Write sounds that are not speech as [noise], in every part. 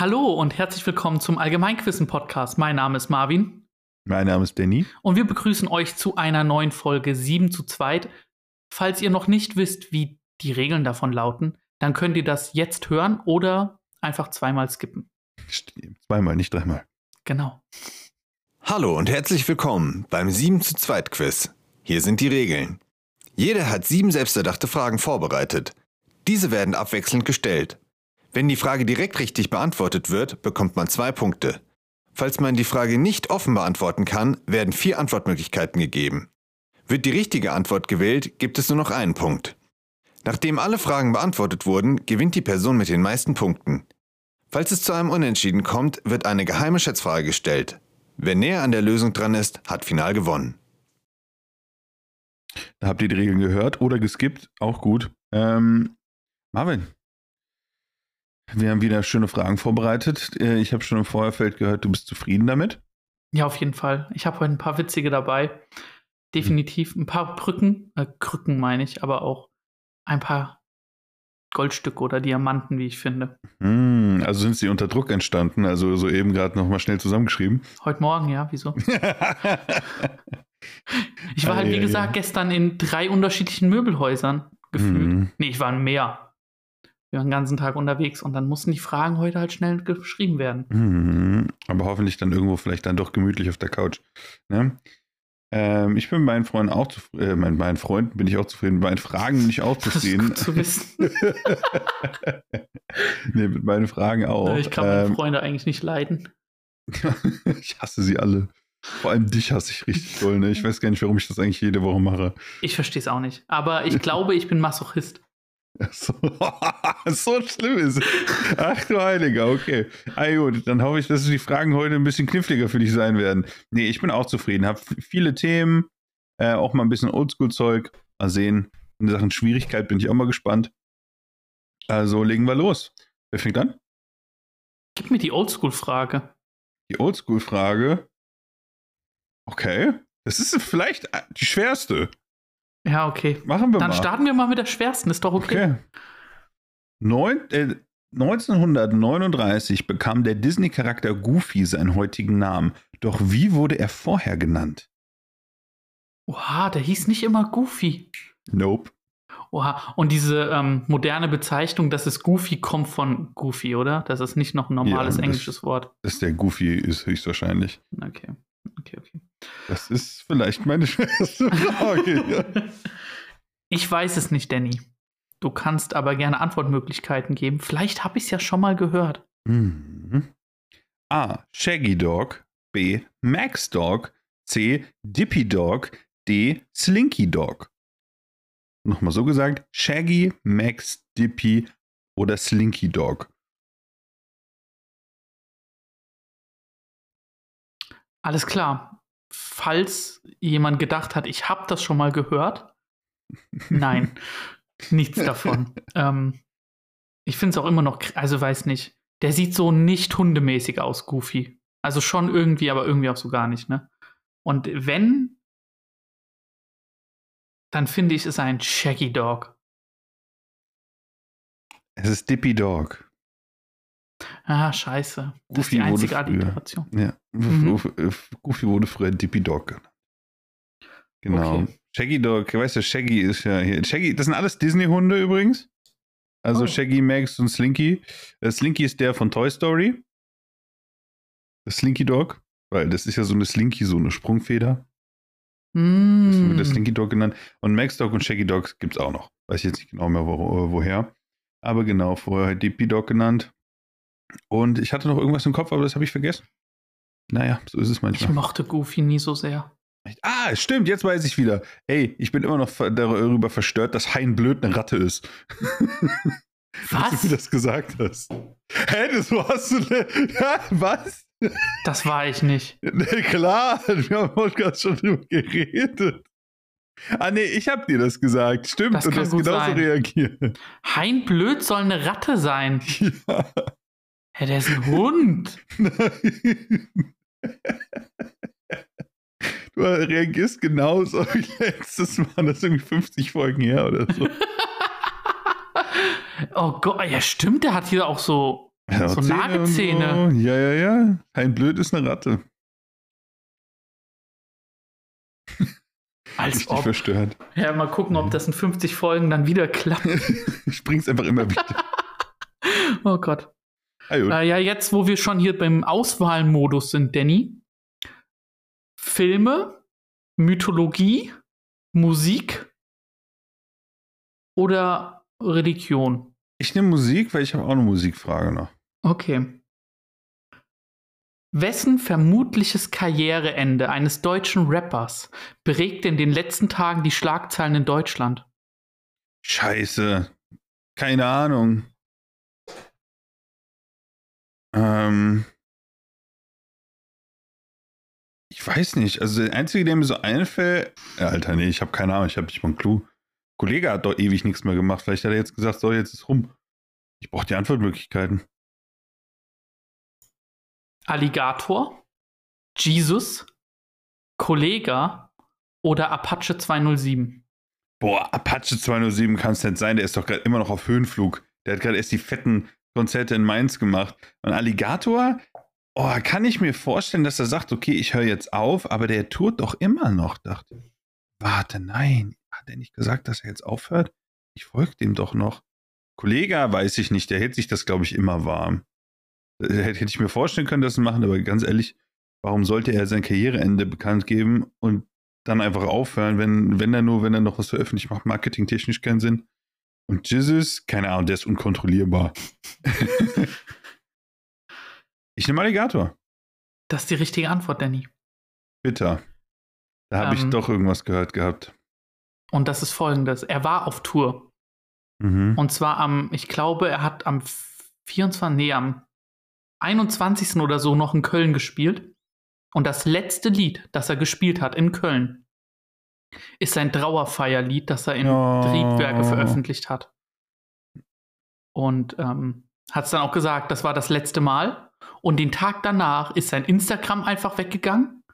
Hallo und herzlich willkommen zum Allgemeinquissen-Podcast. Mein Name ist Marvin. Mein Name ist Danny. Und wir begrüßen euch zu einer neuen Folge 7 zu 2. Falls ihr noch nicht wisst, wie die Regeln davon lauten, dann könnt ihr das jetzt hören oder einfach zweimal skippen. Zweimal, nicht dreimal. Genau. Hallo und herzlich willkommen beim 7 zu 2 Quiz. Hier sind die Regeln. Jeder hat sieben selbsterdachte Fragen vorbereitet. Diese werden abwechselnd gestellt. Wenn die Frage direkt richtig beantwortet wird, bekommt man zwei Punkte. Falls man die Frage nicht offen beantworten kann, werden vier Antwortmöglichkeiten gegeben. Wird die richtige Antwort gewählt, gibt es nur noch einen Punkt. Nachdem alle Fragen beantwortet wurden, gewinnt die Person mit den meisten Punkten. Falls es zu einem Unentschieden kommt, wird eine geheime Schätzfrage gestellt. Wer näher an der Lösung dran ist, hat final gewonnen. Da habt ihr die Regeln gehört oder geskippt, auch gut. Ähm, Marvin, wir haben wieder schöne Fragen vorbereitet. Äh, ich habe schon im Vorfeld gehört, du bist zufrieden damit. Ja, auf jeden Fall. Ich habe heute ein paar witzige dabei. Definitiv ein paar Brücken, äh, Krücken meine ich, aber auch ein paar Goldstücke oder Diamanten, wie ich finde. Hm, also sind sie unter Druck entstanden, also so eben gerade nochmal schnell zusammengeschrieben. Heute Morgen, ja, wieso? [laughs] ich war halt, wie gesagt, gestern in drei unterschiedlichen Möbelhäusern gefühlt. Mhm. Nee, ich war in mehr wir waren den ganzen Tag unterwegs und dann mussten die Fragen heute halt schnell geschrieben werden. Mhm. Aber hoffentlich dann irgendwo vielleicht dann doch gemütlich auf der Couch. Ne? Ähm, ich bin mit meinen Freunden auch zufrieden, äh, mit meinen Freunden bin ich auch zufrieden, mit meinen Fragen bin ich auch [laughs] zufrieden. Das ist gut zu wissen. [laughs] nee, mit meinen Fragen auch. Ich kann meine ähm, Freunde eigentlich nicht leiden. [laughs] ich hasse sie alle. Vor allem dich hasse ich richtig doll. Ne? Ich weiß gar nicht, warum ich das eigentlich jede Woche mache. Ich verstehe es auch nicht. Aber ich glaube, ich bin Masochist. [laughs] So, so schlimm ist es. Ach du Heiliger, okay. Ah, gut, dann hoffe ich, dass die Fragen heute ein bisschen kniffliger für dich sein werden. Nee, ich bin auch zufrieden. Habe viele Themen, äh, auch mal ein bisschen Oldschool-Zeug. Mal sehen. In Sachen Schwierigkeit bin ich auch mal gespannt. Also legen wir los. Wer fängt an? Gib mir die Oldschool-Frage. Die Oldschool-Frage? Okay. Das ist vielleicht die schwerste. Ja, okay. Machen wir Dann mal. Dann starten wir mal mit der schwersten, ist doch okay. okay. Neun, äh, 1939 bekam der Disney-Charakter Goofy seinen heutigen Namen. Doch wie wurde er vorher genannt? Oha, der hieß nicht immer Goofy. Nope. Oha, und diese ähm, moderne Bezeichnung, dass es Goofy kommt von Goofy, oder? Das ist nicht noch ein normales ja, englisches Wort. Das ist der Goofy ist höchstwahrscheinlich. Okay, okay, okay. Das ist vielleicht meine [laughs] schwerste Frage. [laughs] Ich weiß es nicht, Danny. Du kannst aber gerne Antwortmöglichkeiten geben. Vielleicht habe ich es ja schon mal gehört. Mhm. A. Shaggy Dog. B. Max Dog. C. Dippy Dog. D. Slinky Dog. Nochmal so gesagt: Shaggy, Max, Dippy oder Slinky Dog. Alles klar falls jemand gedacht hat, ich habe das schon mal gehört. Nein, [laughs] nichts davon. Ähm, ich finde es auch immer noch, also weiß nicht, der sieht so nicht hundemäßig aus, Goofy. Also schon irgendwie, aber irgendwie auch so gar nicht, ne? Und wenn, dann finde ich es ein Shaggy Dog. Es ist Dippy Dog. Ah, scheiße. Das Goofy ist die einzige Alliteration. Ja. Mhm. [laughs] Goofy wurde früher Dippy Dog genannt. Genau. Okay. Shaggy Dog, weißt du, Shaggy ist ja hier. Shaggy, das sind alles Disney-Hunde übrigens. Also oh. Shaggy, Max und Slinky. Äh, Slinky ist der von Toy Story. Das Slinky Dog. Weil das ist ja so eine Slinky, so eine Sprungfeder. Mm. Das wird der Slinky Dog genannt. Und Max Dog und Shaggy Dog gibt es auch noch. Weiß ich jetzt nicht genau mehr wo, woher. Aber genau, vorher halt Dippy Dog genannt. Und ich hatte noch irgendwas im Kopf, aber das habe ich vergessen. Naja, so ist es manchmal. Ich mochte Goofy nie so sehr. Ah, stimmt, jetzt weiß ich wieder. Ey, ich bin immer noch darüber verstört, dass Hein Blöd eine Ratte ist. [laughs] Was? Dass du mir das gesagt hast. Hä, das warst du. Ne? [laughs] Ja, was? Das war ich nicht. [laughs] Nee, klar, wir haben Podcast schon drüber geredet. Ah, nee, ich hab dir das gesagt. Stimmt, das und du hast genauso sein. reagiert. Hein Blöd soll eine Ratte sein. Ja. Hä, der ist ein Hund. [laughs] Du reagierst genauso wie letztes Mal. Das ist irgendwie 50 Folgen her oder so. [laughs] oh Gott, ja stimmt, der hat hier auch so Ja, So Nagezähne. So. Ja, ja, ja. Ein Blöd ist eine Ratte. Als Richtig ob. verstört. Ja, mal gucken, ob das in 50 Folgen dann wieder klappt. [laughs] Ich bring's einfach immer wieder. Oh Gott. Ah. Äh, ja, jetzt, wo wir schon hier beim Auswahlmodus sind, Danny. Filme, Mythologie, Musik oder Religion? Ich nehme Musik, weil ich habe auch eine Musikfrage noch. Okay. Wessen vermutliches Karriereende eines deutschen Rappers prägte in den letzten Tagen die Schlagzeilen in Deutschland? Scheiße. Keine Ahnung. Ähm. Ich weiß nicht. Also der einzige, der mir so einfällt. Ja, Alter, nee, ich habe keine Ahnung. Ich habe nicht mal einen Clou. Kollege hat doch ewig nichts mehr gemacht. Vielleicht hat er jetzt gesagt, so, jetzt ist rum. Ich brauche die Antwortmöglichkeiten. Alligator, Jesus, Kollega oder Apache 207? Boah, Apache 207 kann es nicht sein. Der ist doch gerade immer noch auf Höhenflug. Der hat gerade erst die fetten Konzerte in Mainz gemacht. Und Alligator, oh, kann ich mir vorstellen, dass er sagt, okay, ich höre jetzt auf, aber der tut doch immer noch, dachte ich. Warte, nein. Hat er nicht gesagt, dass er jetzt aufhört? Ich folge dem doch noch. Kollege weiß ich nicht, der hält sich das, glaube ich, immer warm. Äh, Hätte ich mir vorstellen können, das zu machen, aber ganz ehrlich, warum sollte er sein Karriereende bekannt geben und dann einfach aufhören, wenn, wenn er nur, wenn er noch was veröffentlicht, macht marketingtechnisch keinen Sinn. Und Jesus, keine Ahnung, der ist unkontrollierbar. [laughs] ich nehme Alligator. Das ist die richtige Antwort, Danny. Bitter. Da habe ich Ähm. doch irgendwas gehört gehabt. Und das ist folgendes. Er war auf Tour. Mhm. Und zwar am, ich glaube, er hat am 24, nee, am 21. oder so noch in Köln gespielt. Und das letzte Lied, das er gespielt hat in Köln, ist sein Trauerfeierlied, das er in Oh. Triebwerke veröffentlicht hat. Und ähm, hat es dann auch gesagt, das war das letzte Mal. Und den Tag danach ist sein Instagram einfach weggegangen.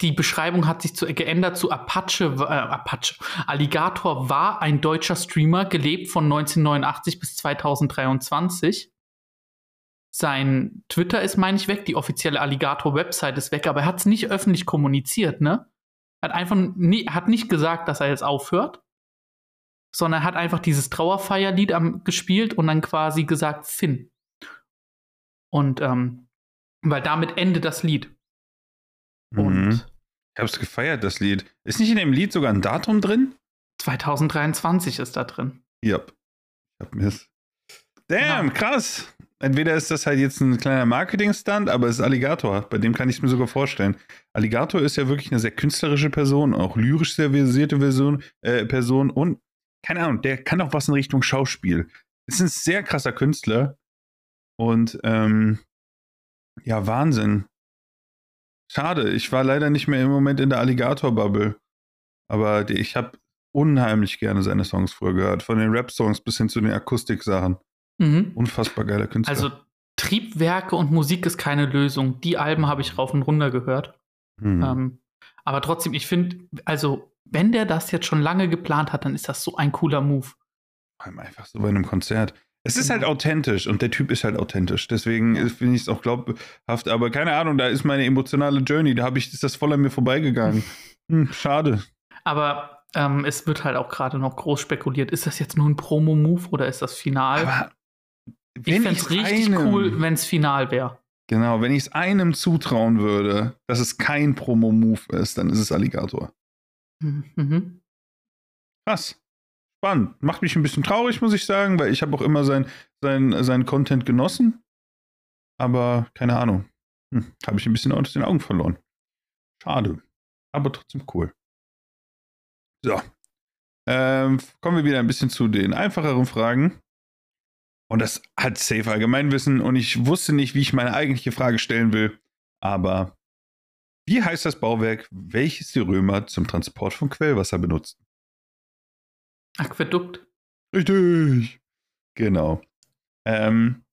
Die Beschreibung hat sich zu, geändert zu Apache, äh, Apache. Alligator war ein deutscher Streamer, gelebt von 1989 bis 2023. Sein Twitter ist, meine ich, weg, die offizielle Alligator-Website ist weg, aber er hat es nicht öffentlich kommuniziert, ne? Hat einfach nie, hat nicht gesagt, dass er jetzt aufhört, sondern hat einfach dieses Trauerfeierlied am, gespielt und dann quasi gesagt, Finn. Und ähm, weil damit endet das Lied. Und Mhm. Ich habe es gefeiert, das Lied. Ist nicht in dem Lied sogar ein Datum drin? 2023 ist da drin. Ja. Ich hab mir's. Damn, Genau. krass. Entweder ist das halt jetzt ein kleiner Marketing-Stunt, aber es ist Alligator. Bei dem kann ich es mir sogar vorstellen. Alligator ist ja wirklich eine sehr künstlerische Person, auch lyrisch sehr versierte Version, äh, Person und keine Ahnung, der kann auch was in Richtung Schauspiel. Ist ein sehr krasser Künstler und ähm, ja, Wahnsinn. Schade, ich war leider nicht mehr im Moment in der Alligator-Bubble. Aber ich habe unheimlich gerne seine Songs früher gehört. Von den Rap-Songs bis hin zu den Akustik-Sachen. Mhm. Unfassbar geiler Künstler. Also Triebwerke und Musik ist keine Lösung. Die Alben habe ich rauf und runter gehört. Hm. Ähm, aber trotzdem, ich finde, also wenn der das jetzt schon lange geplant hat, dann ist das so ein cooler Move. Vor allem einfach so bei einem Konzert. Es ist halt authentisch und der Typ ist halt authentisch. Deswegen finde ich es auch glaubhaft. Aber keine Ahnung, da ist meine emotionale Journey. Da habe ich, ist das voll an mir vorbeigegangen. [laughs] Hm, schade. Aber ähm, es wird halt auch gerade noch groß spekuliert. Ist das jetzt nur ein Promo-Move oder ist das Final? Aber ich wenn fände es richtig einem- cool, wenn es final wäre. Genau, wenn ich es einem zutrauen würde, dass es kein Promo-Move ist, dann ist es Alligator. Mhm. Krass. Spannend. Macht mich ein bisschen traurig, muss ich sagen, weil ich habe auch immer sein, sein, sein Content genossen. Aber keine Ahnung. Hm, habe ich ein bisschen aus den Augen verloren. Schade. Aber trotzdem cool. So. Ähm, kommen wir wieder ein bisschen zu den einfacheren Fragen. Und das hat safe Allgemeinwissen und ich wusste nicht, wie ich meine eigentliche Frage stellen will. Aber wie heißt das Bauwerk, welches die Römer zum Transport von Quellwasser benutzten? Aquädukt. Richtig. Genau. Ähm,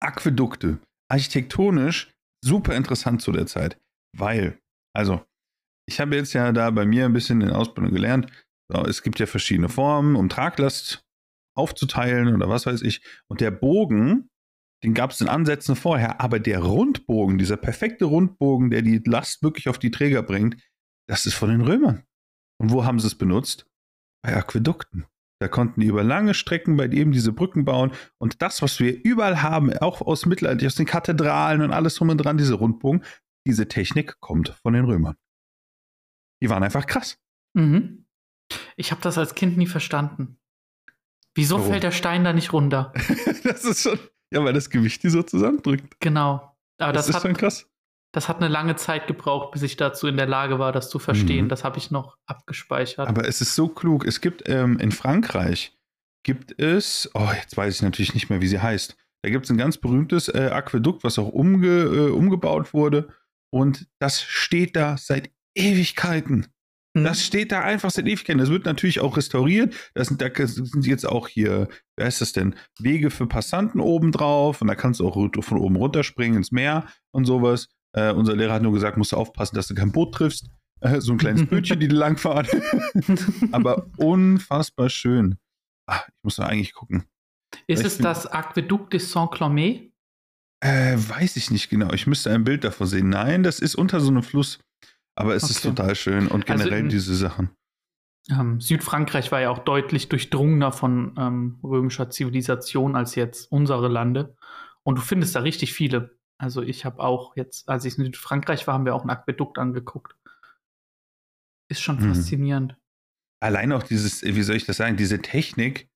Aquädukte. Architektonisch super interessant zu der Zeit, weil, also, ich habe jetzt ja da bei mir ein bisschen in Ausbildung gelernt, so, es gibt ja verschiedene Formen, um Traglast aufzuteilen oder was weiß ich. Und der Bogen, den gab es in Ansätzen vorher, aber der Rundbogen, dieser perfekte Rundbogen, der die Last wirklich auf die Träger bringt, das ist von den Römern. Und wo haben sie es benutzt? Bei Aquädukten. Da konnten die über lange Strecken bei eben diese Brücken bauen. Und das, was wir überall haben, auch aus Mittelalter, aus den Kathedralen und alles drum und dran, diese Rundbogen, diese Technik kommt von den Römern. Die waren einfach krass. Mhm. Ich habe das als Kind nie verstanden. Wieso Warum? fällt der Stein da nicht runter? [laughs] das ist schon, ja, weil das Gewicht die so zusammendrückt. Genau. Aber Das, das, ist hat, schon krass. das hat eine lange Zeit gebraucht, bis ich dazu in der Lage war, das zu verstehen. Mhm. Das habe ich noch abgespeichert. Aber es ist so klug. Es gibt ähm, in Frankreich gibt es, oh, jetzt weiß ich natürlich nicht mehr, wie sie heißt. Da gibt es ein ganz berühmtes äh, Aquädukt, was auch umge, äh, umgebaut wurde. Und das steht da seit Ewigkeiten. Hm? Das steht da einfach seit Ewigkeiten. Das wird natürlich auch restauriert. Das sind, da sind jetzt auch hier, wie heißt das denn, Wege für Passanten obendrauf. Und da kannst du auch von oben runterspringen ins Meer und sowas. Äh, unser Lehrer hat nur gesagt, musst du aufpassen, dass du kein Boot triffst. Äh, so ein kleines [laughs] Bötchen, die da langfahren. [laughs] Aber unfassbar schön. Ah, ich muss da eigentlich gucken. ist ich es bin- das Aquäduc de Saint-Clomet? Äh, weiß ich nicht genau. Ich müsste ein Bild davon sehen. Nein, das ist unter so einem Fluss. Aber es ist Okay. total schön und Also generell in- diese Sachen. Ähm, Südfrankreich war ja auch deutlich durchdrungener von ähm, römischer Zivilisation als jetzt unsere Lande. Und du findest da richtig viele. Also ich habe auch jetzt, als ich in Südfrankreich war, haben wir auch ein Aquädukt angeguckt. Ist schon Mhm. faszinierend. Allein auch dieses, wie soll ich das sagen, diese Technik,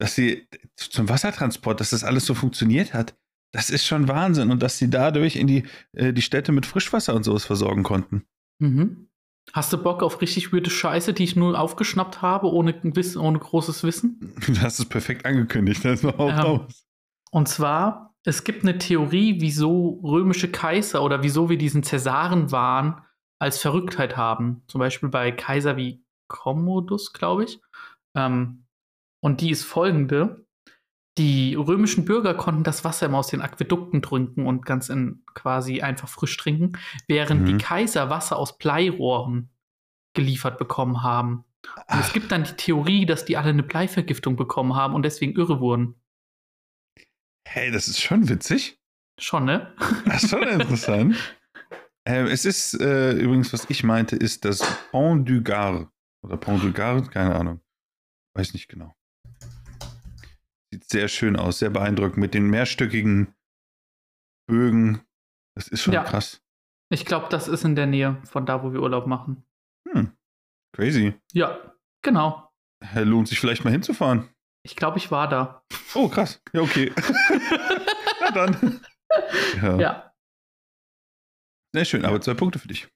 dass sie zum Wassertransport, dass das alles so funktioniert hat, das ist schon Wahnsinn. Und dass sie dadurch in die, äh, die Städte mit Frischwasser und sowas versorgen konnten. Mhm. Hast du Bock auf richtig weirde Scheiße, die ich nur aufgeschnappt habe, ohne, Wissen, ohne großes Wissen? Du hast es perfekt angekündigt. Das war auch Ähm, raus. Und zwar, es gibt eine Theorie, wieso römische Kaiser oder wieso wir diesen Cäsarenwahn als Verrücktheit haben. Zum Beispiel bei Kaiser wie Commodus, glaube ich. Ähm, und die ist folgende. Die römischen Bürger konnten das Wasser immer aus den Aquädukten trinken und ganz in quasi einfach frisch trinken, während Mhm. die Kaiser Wasser aus Bleirohren geliefert bekommen haben. Und es gibt dann die Theorie, dass die alle eine Bleivergiftung bekommen haben und deswegen irre wurden. hey, das ist schon witzig. Schon, ne? Das ist schon [laughs] interessant. ähm, es ist äh, übrigens, was ich meinte, ist das Pont du Gard. Oder Pont du Gard, keine Ahnung. Weiß nicht genau. Sieht sehr schön aus, sehr beeindruckend mit den mehrstöckigen Bögen. Das ist schon Ja. krass. Ich glaube, das ist in der Nähe von da, wo wir Urlaub machen. Hm. Crazy. Ja, genau. Lohnt sich vielleicht mal hinzufahren. Ich glaube, ich war da. Oh, krass. Ja, okay. [laughs] Na dann. Ja. Ja, Sehr schön, aber zwei Punkte für dich.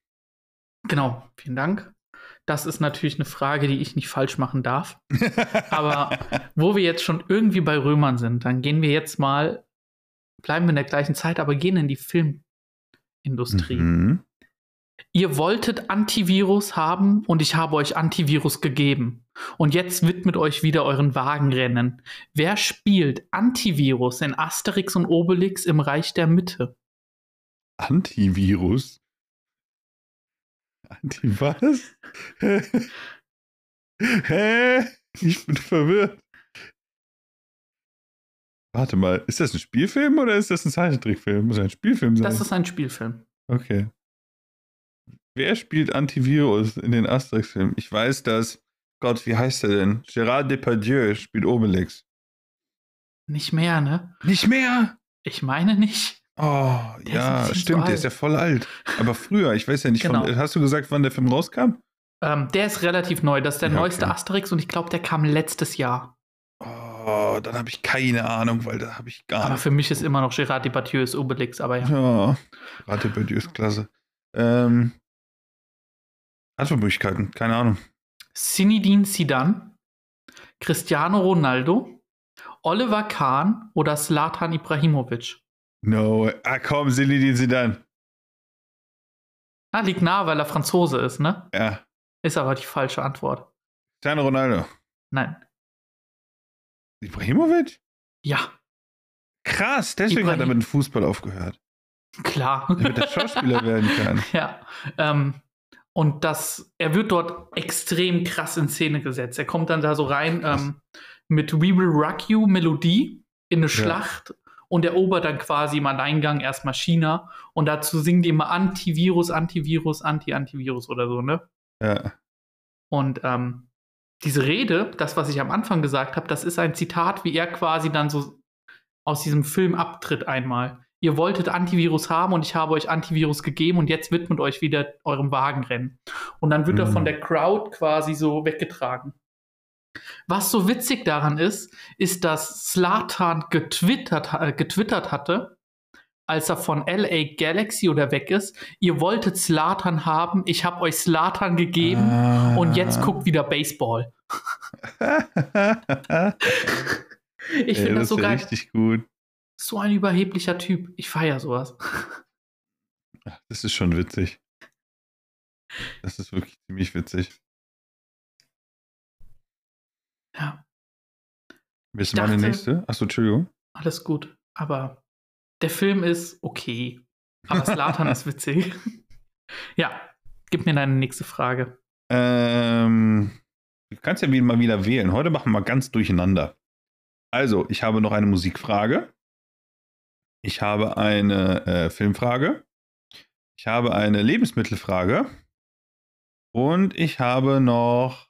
genau. Vielen Dank. Das ist natürlich eine Frage, die ich nicht falsch machen darf. [laughs] Aber wo wir jetzt schon irgendwie bei Römern sind, dann gehen wir jetzt mal, bleiben wir in der gleichen Zeit, aber gehen in die Filmindustrie. Mhm. Ihr wolltet Antivirus haben und ich habe euch Antivirus gegeben. Und jetzt widmet euch wieder euren Wagenrennen. Wer spielt Antivirus in Asterix und Obelix im Reich der Mitte? Antivirus? Anti was? Hä? Ich bin verwirrt. Warte mal, ist das ein Spielfilm oder ist das ein Zeichentrickfilm? Muss ein Spielfilm sein. Das ist ein Spielfilm. okay. Wer spielt Antivirus in den Asterix-Filmen? Ich weiß, dass. Gott, wie heißt er denn? Gérard Depardieu spielt Obelix. Nicht mehr, ne? Nicht mehr? Ich meine nicht. Oh, Der ja, stimmt, der ist ja voll alt. Aber früher, ich weiß ja nicht, Genau. von, hast du gesagt, wann der Film rauskam? Ähm, der ist relativ neu. Das ist der Ja, okay. neueste Asterix und ich glaube, der kam letztes Jahr. Oh, dann habe ich keine Ahnung, weil da habe ich gar Aber nicht. für mich ist immer noch Gérard Depardieu ist Obelix, aber ja. Ja, bei dir ist klasse. Ähm, Antwortmöglichkeiten, keine Ahnung. Zinedine Zidane, Cristiano Ronaldo, Oliver Kahn oder Slatan Ibrahimovic? No, ah komm, Zinedine Zidane. Ah, liegt nah, weil er Franzose ist, ne? Ja, Ist aber die falsche Antwort. Cristiano Ronaldo. Nein. Ibrahimovic? Ja, Krass, deswegen hat er Ibrahim- mit dem Fußball aufgehört. klar. Damit er Schauspieler werden kann. [laughs] ja. Ähm, und das, er wird dort extrem krass in Szene gesetzt. Er kommt dann da so rein ähm, mit We Will Rock You Melodie in eine Schlacht und erobert dann quasi im Alleingang erstmal China. Und dazu singen die immer Antivirus, Antivirus, Anti-Antivirus oder so, ne? Ja. Und ähm, diese Rede, das, was ich am Anfang gesagt habe, das ist ein Zitat, wie er quasi dann so aus diesem Film abtritt einmal. Ihr wolltet Antivirus haben und ich habe euch Antivirus gegeben und jetzt widmet euch wieder eurem Wagenrennen. Und dann wird er Mhm. von der Crowd quasi so weggetragen. Was so witzig daran ist, ist, dass Slatan getwittert, äh, getwittert hatte, als er von LA Galaxy oder weg ist. Ihr wolltet Slatan haben, ich habe euch Slatan gegeben Ah. und jetzt guckt wieder Baseball. [laughs] Ich finde das so geil. richtig gut. So ein überheblicher Typ. Ich feiere sowas. Ach, Das ist schon witzig. Das ist wirklich ziemlich witzig. Ja, Ich du meine nächste? Achso, Entschuldigung. alles gut. Aber der Film ist okay. Aber Slatan ist [laughs] witzig. Ja, gib mir deine nächste Frage. Ähm, du kannst ja wieder mal wieder wählen. Heute machen wir ganz durcheinander. Also, ich habe noch eine Musikfrage. Ich habe eine äh, Filmfrage. Ich habe eine Lebensmittelfrage. Und ich habe noch.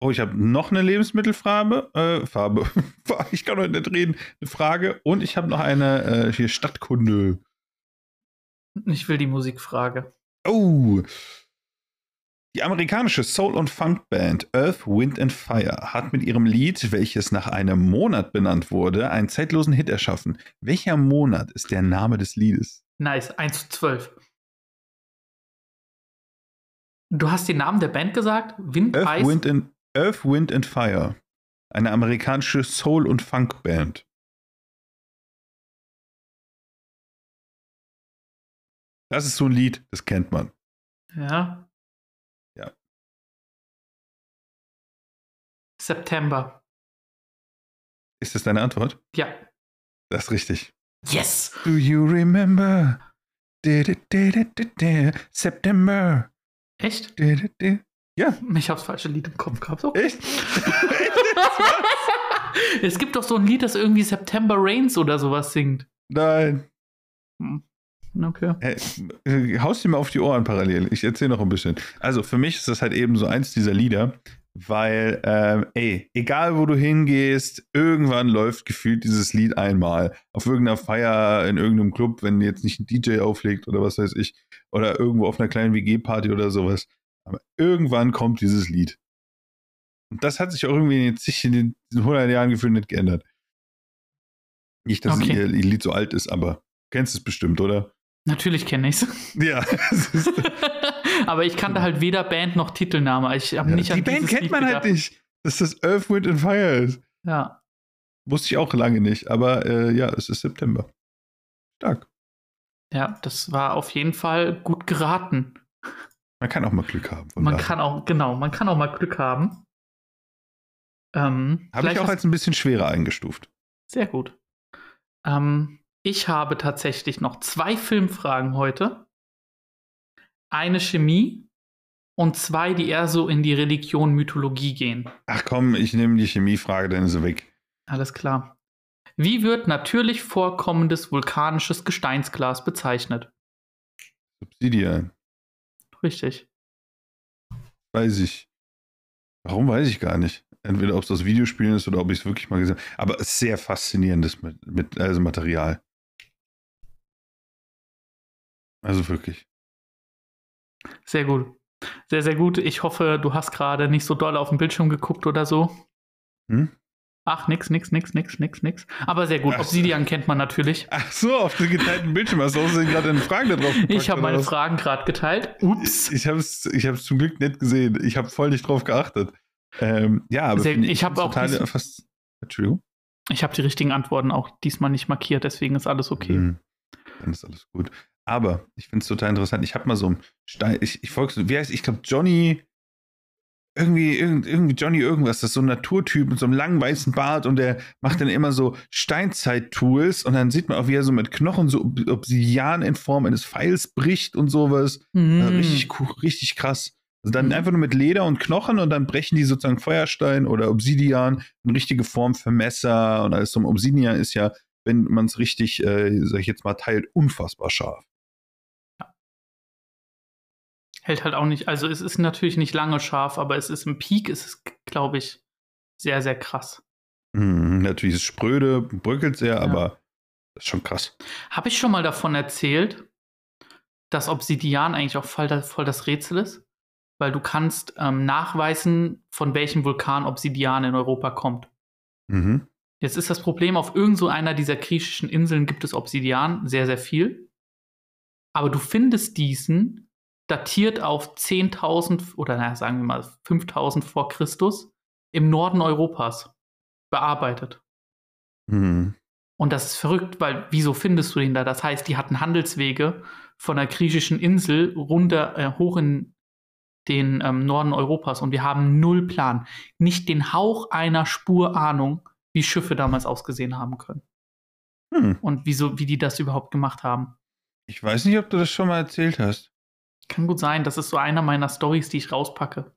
Oh, ich habe noch eine Lebensmittelfrage. Äh, Farbe. [laughs] ich kann heute nicht reden. Eine Frage. Und ich habe noch eine äh, hier Stadtkunde. Ich will die Musikfrage. Oh. Die amerikanische Soul- und Funkband Earth, Wind and Fire hat mit ihrem Lied, welches nach einem Monat benannt wurde, einen zeitlosen Hit erschaffen. Welcher Monat ist der Name des Liedes? Nice, 1 zu 12. Du hast den Namen der Band gesagt? Wind, Earth, Eis? Wind and, Earth, Wind and Fire. Eine amerikanische Soul- und Funkband. Das ist so ein Lied, das kennt man. Ja. Ja. September. Ist das deine Antwort? Ja. Das ist richtig. Yes! Do you remember? September. Echt? Ja, Ich hab's falsche Lied im Kopf gehabt. Okay. echt? [laughs] es gibt doch so ein Lied, das irgendwie September Rains oder sowas singt. Nein. Hm. Okay. Hey, äh, haust dir mal auf die Ohren parallel. Ich erzähle noch ein bisschen. Also für mich ist das halt eben so eins dieser Lieder, weil, ähm, ey, egal wo du hingehst, irgendwann läuft gefühlt dieses Lied einmal. Auf irgendeiner Feier, in irgendeinem Club, wenn jetzt nicht ein DJ auflegt oder was weiß ich, oder irgendwo auf einer kleinen WG-Party oder sowas. Aber irgendwann kommt dieses Lied. Und das hat sich auch irgendwie jetzt sich in den 100 Jahren gefühlt nicht geändert. Nicht, dass Okay. ihr, Lied so alt ist, aber du kennst es bestimmt, oder? Natürlich kenne ich's. [laughs] Ja, es ist, [laughs] Aber ich kannte halt weder Band noch Titelname. Ich habe ja, nicht die Band kennt Lied man gedacht. halt nicht, dass das Earth, Wind and Fire ist. Ja. Wusste ich auch lange nicht, aber äh, ja, es ist September. Stark. ja, das war auf jeden Fall gut geraten. Man kann auch mal Glück haben. Man daher. kann auch, genau, man kann auch mal Glück haben. Ähm, Habe ich auch als ein bisschen schwerer eingestuft. Sehr gut. Ähm, ich habe tatsächlich noch zwei Filmfragen heute. Eine Chemie und zwei, die eher so in die Religion, Mythologie gehen. Ach komm, ich nehme die Chemiefrage, dann ist sie weg. Alles klar. Wie wird natürlich vorkommendes vulkanisches Gesteinsglas bezeichnet? Subsidian. Richtig. Weiß ich. Warum weiß ich gar nicht. Entweder ob es aus Videospielen ist oder ob ich es wirklich mal gesehen habe. Aber es ist sehr faszinierendes mit, mit also Material. Also wirklich. Sehr gut. Sehr, sehr gut. Ich hoffe, du hast gerade nicht so doll auf den Bildschirm geguckt oder so. Hm? Ach, nix, nix, nix, nix, nix, nix. Aber sehr gut. Ach. Obsidian kennt man natürlich. Ach so, auf dem geteilten Bildschirm hast du außerdem gerade eine Frage da drauf gepackt, Ich habe meine was? Fragen gerade geteilt. Ups. Ich habe es ich hab's zum Glück nicht gesehen. Ich habe voll nicht drauf geachtet. Ähm, ja, aber Sehr- finde ich habe auch total dies- fast. Entschuldigung. Ich habe die richtigen Antworten auch diesmal nicht markiert, deswegen ist alles okay. Hm, Dann ist alles gut. Aber ich finde es total interessant. Ich habe mal so einen Stein. Ich, ich folge so, wie heißt, ich glaube, Johnny. Irgendwie, irgend, irgendwie Johnny irgendwas, das ist so ein Naturtyp mit so einem langen weißen Bart und der macht dann immer so Steinzeit-Tools und dann sieht man auch, wie er so mit Knochen so Ob- Obsidian in Form eines Pfeils bricht und sowas. Hm. Also richtig, richtig krass. Also dann Mhm. einfach nur mit Leder und Knochen und dann brechen die sozusagen Feuerstein oder Obsidian in richtige Form für Messer und alles so. Obsidian ist ja wenn man es richtig, äh, sag ich jetzt mal, teilt, unfassbar scharf. Hält halt auch nicht, also es ist natürlich nicht lange scharf, aber es ist im Peak, ist es, glaube ich, sehr, sehr krass. Mhm, natürlich ist es spröde, bröckelt sehr, ja. aber das ist schon krass. Habe ich schon mal davon erzählt, dass Obsidian eigentlich auch voll, voll das Rätsel ist? Weil du kannst ähm, nachweisen, von welchem Vulkan Obsidian in Europa kommt. Mhm. Jetzt ist das Problem, auf irgendeiner so dieser griechischen Inseln gibt es Obsidian, sehr, sehr viel. Aber du findest diesen datiert auf 10.000 oder naja, sagen wir mal 5.000 vor Christus im Norden Europas bearbeitet. Mhm. Und das ist verrückt, weil wieso findest du den da? Das heißt, die hatten Handelswege von der griechischen Insel runter äh, hoch in den ähm, Norden Europas und wir haben null Plan, nicht den Hauch einer Spur Ahnung, wie Schiffe damals ausgesehen haben können. Hm. Und wieso, wie die das überhaupt gemacht haben. Ich weiß nicht, ob du das schon mal erzählt hast. Kann gut sein, das ist so einer meiner Stories, die ich rauspacke.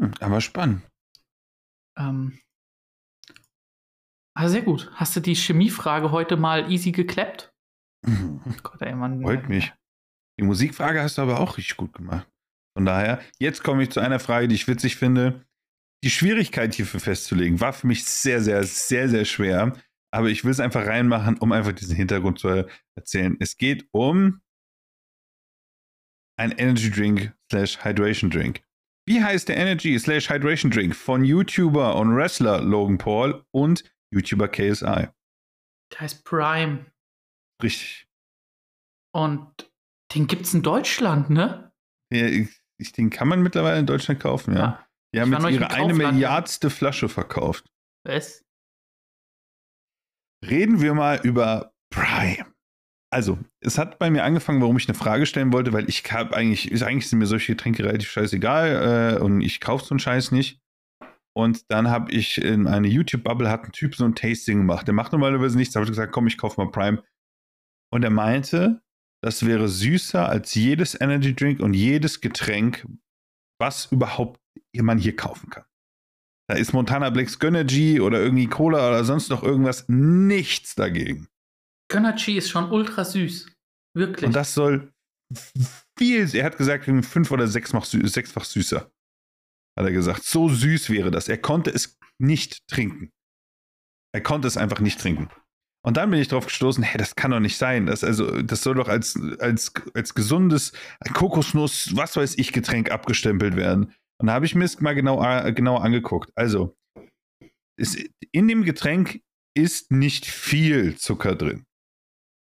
Hm, aber spannend. Ähm, also sehr gut. Hast du die Chemiefrage heute mal easy geklappt? Mhm. [laughs] Gott, ey, Mann. Freut mich. Die Musikfrage hast du aber auch richtig gut gemacht. Von daher, jetzt komme ich zu einer Frage, die ich witzig finde die Schwierigkeit hierfür festzulegen, war für mich sehr, sehr, sehr, sehr schwer. Aber ich will es einfach reinmachen, um einfach diesen Hintergrund zu erzählen. Es geht um ein Energy Drink slash Hydration Drink. Wie heißt der Energy slash Hydration Drink von YouTuber und Wrestler Logan Paul und YouTuber KSI? Der heißt Prime. Richtig. Und den gibt es in Deutschland, ne? Ja, ich, den kann man mittlerweile in Deutschland kaufen, ja. ja. Die haben jetzt ihre eine Milliardste Flasche verkauft. Was? Reden wir mal über Prime. Also, es hat bei mir angefangen, warum ich eine Frage stellen wollte, weil ich habe eigentlich, ist eigentlich sind mir solche Getränke relativ scheißegal äh, und ich kaufe so einen Scheiß nicht. Und dann habe ich in eine YouTube-Bubble hat ein Typ so ein Tasting gemacht. Der macht normalerweise nichts. Habe ich gesagt, komm, ich kaufe mal Prime. Und er meinte, das wäre süßer als jedes Energy Drink und jedes Getränk, was überhaupt man hier kaufen kann. Da ist Montana Black's Gönnergy oder irgendwie Cola oder sonst noch irgendwas nichts dagegen. Gönnergy ist schon ultra süß. Wirklich. Und das soll viel, er hat gesagt, fünf oder sechsfach, sechsfach süßer. Hat er gesagt. So süß wäre das. Er konnte es nicht trinken. Er konnte es einfach nicht trinken. Und dann bin ich drauf gestoßen, hey, das kann doch nicht sein. Das, also, das soll doch als, als, als gesundes Kokosnuss, was weiß ich, Getränk abgestempelt werden. Und da habe ich mir es mal genau, genau angeguckt. Also, es, in dem Getränk ist nicht viel Zucker drin.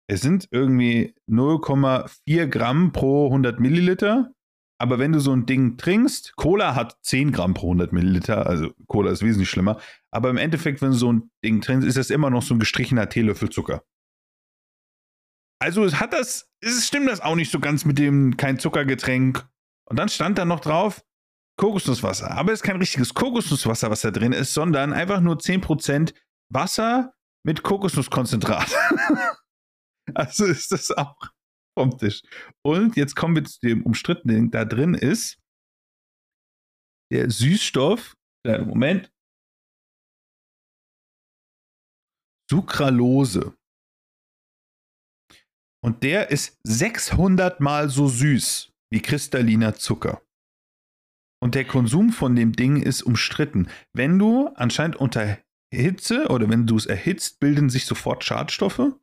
Es sind irgendwie 0,4 Gramm pro 100 Milliliter. Aber wenn du so ein Ding trinkst, Cola hat 10 Gramm pro 100 Milliliter, also Cola ist wesentlich schlimmer. Aber im Endeffekt, wenn du so ein Ding trinkst, ist das immer noch so ein gestrichener Teelöffel Zucker. Also hat das, es stimmt das auch nicht so ganz mit dem kein Zuckergetränk. Und dann stand da noch drauf, Kokosnusswasser. Aber es ist kein richtiges Kokosnusswasser, was da drin ist, sondern einfach nur 10% Wasser mit Kokosnusskonzentrat. [laughs] also ist das auch vom Tisch. Und jetzt kommen wir zu dem umstrittenen, da drin ist der Süßstoff, kleinen Moment, Sucralose. Und der ist 600 mal so süß wie kristalliner Zucker. Und der Konsum von dem Ding ist umstritten. Wenn du anscheinend unter Hitze oder wenn du es erhitzt, bilden sich sofort Schadstoffe,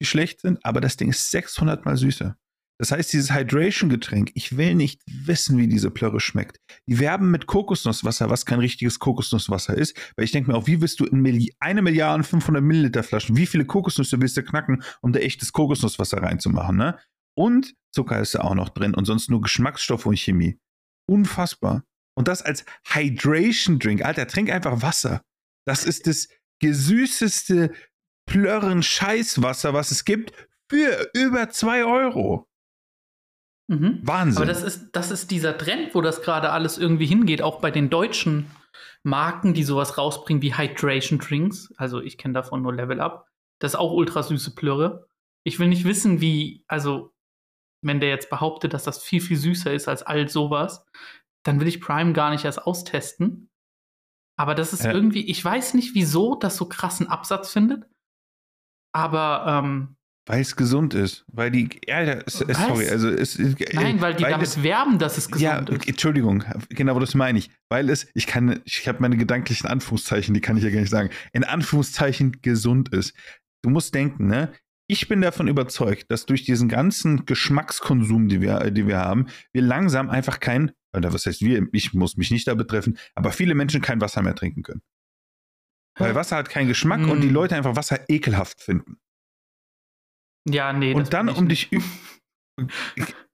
die schlecht sind, aber das Ding ist 600 mal süßer. Das heißt, dieses Hydration-Getränk, ich will nicht wissen, wie diese Plörre schmeckt. Die werben mit Kokosnusswasser, was kein richtiges Kokosnusswasser ist, weil ich denke mir auch, wie willst du in Milli eine Milliarde 500 Milliliter Flaschen, wie viele Kokosnüsse willst du knacken, um da echtes Kokosnusswasser reinzumachen, ne? Und Zucker ist da auch noch drin und sonst nur Geschmacksstoff und Chemie. Unfassbar. Und das als Hydration Drink. Alter, trink einfach Wasser. Das ist das gesüßeste Plörren-Scheißwasser, was es gibt, für über 2 Euro. Mhm. Wahnsinn. Aber das ist, das ist dieser Trend, wo das gerade alles irgendwie hingeht, auch bei den deutschen Marken, die sowas rausbringen wie Hydration Drinks. Also ich kenne davon nur Level Up. Das ist auch ultra süße Plörre. Ich will nicht wissen, wie, also wenn der jetzt behauptet, dass das viel, viel süßer ist als all sowas, dann will ich Prime gar nicht erst austesten. Aber das ist Ja. irgendwie, ich weiß nicht, wieso das so krassen Absatz findet. Aber ähm, Weil es gesund ist. Weil die, es- Was? sorry, also es nein, weil die damit es, werben, dass es ja, gesund ist. Entschuldigung, genau das meine ich. Weil es, ich kann, ich habe meine gedanklichen Anführungszeichen, die kann ich ja gar nicht sagen, in Anführungszeichen gesund ist. Du musst denken, ne? Ich bin davon überzeugt, dass durch diesen ganzen Geschmackskonsum, die wir, die wir haben, wir langsam einfach kein, oder was heißt wir, ich muss mich nicht da betreffen, aber viele Menschen kein Wasser mehr trinken können. Weil Wasser hat keinen Geschmack und die Mm. Leute einfach Wasser ekelhaft finden. Ja, nee. das Und dann um nicht. dich. [laughs]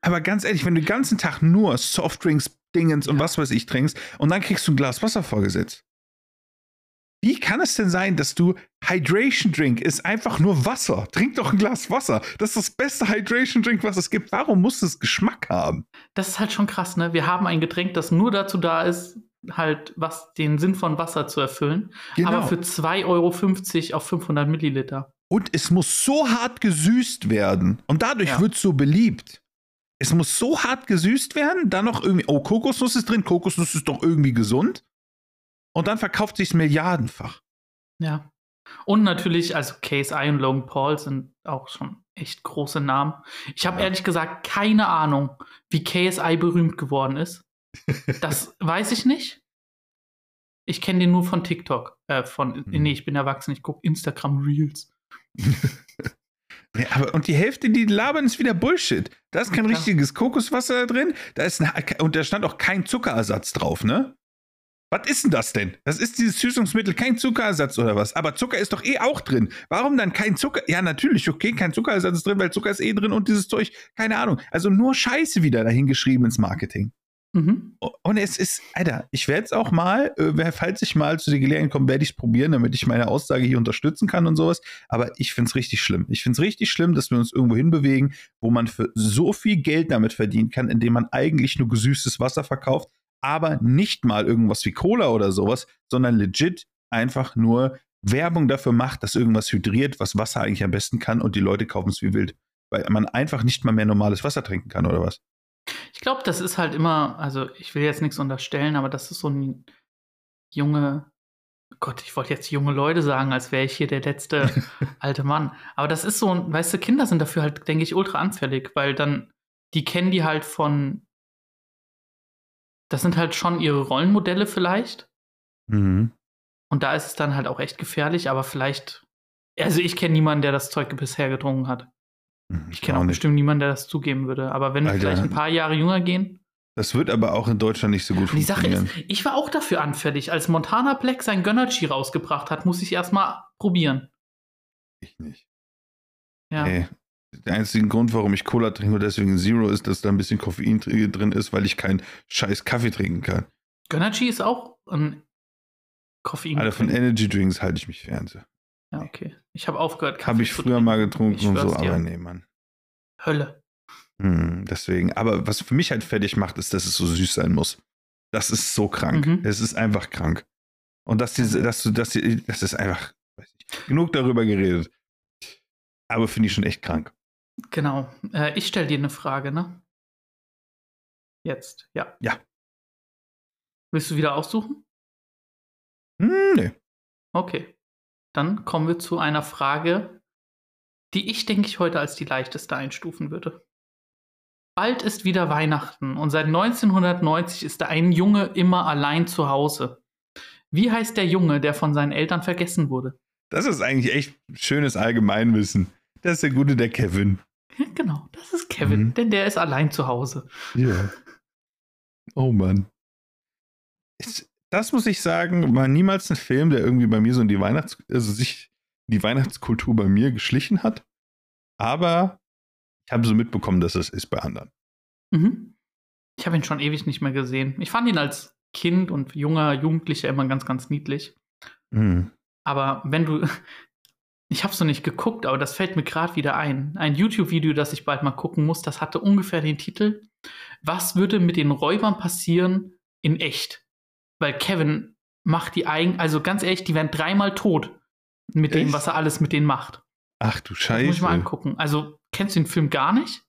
Aber ganz ehrlich, wenn du den ganzen Tag nur Softdrinks, Dingens und Ja. was weiß ich trinkst und dann kriegst du ein Glas Wasser vorgesetzt. Wie kann es denn sein, dass du Hydration Drink ist einfach nur Wasser? Trink doch ein Glas Wasser. Das ist das beste Hydration Drink, was es gibt. Warum muss es Geschmack haben? Das ist halt schon krass, ne? Wir haben ein Getränk, das nur dazu da ist, halt was den Sinn von Wasser zu erfüllen. Genau. Aber für 2,50 Euro auf 500 Milliliter. Und es muss so hart gesüßt werden. Und dadurch Ja. wird es so beliebt. Es muss so hart gesüßt werden, dann noch irgendwie, oh, Kokosnuss ist drin, Kokosnuss ist doch irgendwie gesund. Und dann verkauft sich milliardenfach. Ja. Und natürlich, also Case I und Logan Paul sind auch schon echt große Namen. Ich habe Ja. ehrlich gesagt keine Ahnung, wie KSI berühmt geworden ist. Das weiß ich nicht. Ich kenne den nur von TikTok. Äh, von, Mhm. Nee, ich bin erwachsen, ich gucke Instagram Reels. [laughs] Ja, aber, und die Hälfte, die labern, ist wieder Bullshit. Da ist kein Ja. richtiges Kokoswasser drin. Da ist ein, und da stand auch kein Zuckerersatz drauf, ne? Was ist denn das denn? Das ist dieses Süßungsmittel, kein Zuckerersatz oder was? Aber Zucker ist doch eh auch drin. Warum dann kein Zucker? Ja, natürlich, okay, kein Zuckerersatz ist drin, weil Zucker ist eh drin und dieses Zeug, keine Ahnung. Also nur Scheiße wieder dahingeschrieben ins Marketing. Mhm. Und es ist, Alter, ich werde es auch mal, äh, falls ich mal zu den Gelegenheit komme, werde ich es probieren, damit ich meine Aussage hier unterstützen kann und sowas. Aber ich finde es richtig schlimm. Ich finde es richtig schlimm, dass wir uns irgendwo hinbewegen, wo man für so viel Geld damit verdienen kann, indem man eigentlich nur gesüßtes Wasser verkauft, aber nicht mal irgendwas wie Cola oder sowas, sondern legit einfach nur Werbung dafür macht, dass irgendwas hydriert, was Wasser eigentlich am besten kann und die Leute kaufen es wie wild. Weil man einfach nicht mal mehr normales Wasser trinken kann oder was. Ich glaube, das ist halt immer, also ich will jetzt nichts unterstellen, aber das ist so ein junge, Gott, ich wollte jetzt junge Leute sagen, als wäre ich hier der letzte [laughs] alte Mann. Aber das ist so ein, weißt du, Kinder sind dafür halt, denke ich, ultra anfällig, weil dann, die kennen die halt von, das sind halt schon ihre Rollenmodelle vielleicht. Mhm. Und da ist es dann halt auch echt gefährlich, aber vielleicht, also ich kenne niemanden, der das Zeug bisher getrunken hat. Ich kenne auch bestimmt niemanden, der das zugeben würde. Aber wenn wir Alter. vielleicht ein paar Jahre jünger gehen, Das wird aber auch in Deutschland nicht so gut die Sache ist, ich war auch dafür anfällig. Als Montana Black sein Gönnerchi rausgebracht hat, muss ich erstmal probieren. ich nicht. Ja. Nee. Der einzige Grund, warum ich Cola trinke und deswegen Zero ist, dass da ein bisschen Koffein dr- drin ist, weil ich keinen scheiß Kaffee trinken kann. Gönnerchi ist auch ein Koffein. Alle von Energy Drinks halte ich mich fern. Ja, okay. Ich habe aufgehört. Habe ich früher trinken. mal getrunken Ich und so, aber nee, Mann. Hölle. Hm, deswegen. Aber was für mich halt fertig macht, ist, dass es so süß sein muss. Das ist so krank. Mhm. Es ist einfach krank. Und dass diese, dass du, dass die, das ist einfach, weiß ich, genug darüber geredet. Aber finde ich schon echt krank. Genau. Äh, ich stelle dir eine Frage, ne? Jetzt, ja. Ja. Willst du wieder aussuchen? Hm, nee. Okay. Dann kommen wir zu einer Frage, die ich, denke ich, heute als die leichteste einstufen würde. Bald ist wieder Weihnachten und seit 1990 ist da ein Junge immer allein zu Hause. Wie heißt der Junge, der von seinen Eltern vergessen wurde? Das ist eigentlich echt schönes Allgemeinwissen. Das ist der Gute, der Kevin. Ja, [laughs] genau, das ist Kevin, Mhm. denn der ist allein zu Hause. Ja. Oh Mann. Ich, das muss ich sagen, war niemals ein Film, der irgendwie bei mir so in die Weihnachts-, also sich die Weihnachtskultur bei mir geschlichen hat. Aber ich habe so mitbekommen, dass es ist bei anderen. Mhm. Ich habe ihn schon ewig nicht mehr gesehen. Ich fand ihn als Kind und junger Jugendlicher immer ganz, ganz niedlich. Mhm. Aber wenn du. [laughs] Ich habe so nicht geguckt, aber das fällt mir gerade wieder ein. Ein YouTube-Video, das ich bald mal gucken muss, das hatte ungefähr den Titel: Was würde mit den Räubern passieren in echt? Weil Kevin macht die eigen. Also ganz ehrlich, die werden dreimal tot mit dem, Echt? was er alles mit denen macht. Ach du Das muss ich Scheiße. mal angucken. Also, kennst du den Film gar nicht?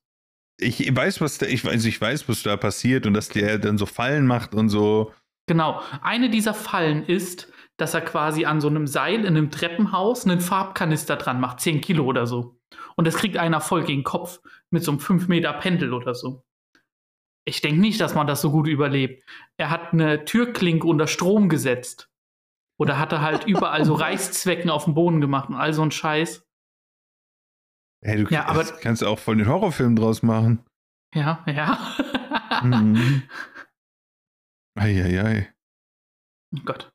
Ich weiß, was da, ich weiß, ich weiß, was da passiert und dass der dann so Fallen macht und so. Genau. Eine dieser Fallen ist, dass er quasi an so einem Seil in einem Treppenhaus einen Farbkanister dran macht, 10 Kilo oder so. Und das kriegt einer voll gegen den Kopf mit so einem 5 Meter Pendel oder so. Ich denke nicht, dass man das so gut überlebt. Er hat eine Türklinke unter Strom gesetzt. Oder hat er halt [laughs] überall so Reißzwecken auf dem Boden gemacht und all so ein Scheiß. Hey, du Ja, aber- kannst, kannst auch voll den Horrorfilm draus machen. Ja, ja. Mhm. Eieiei. Oh Gott.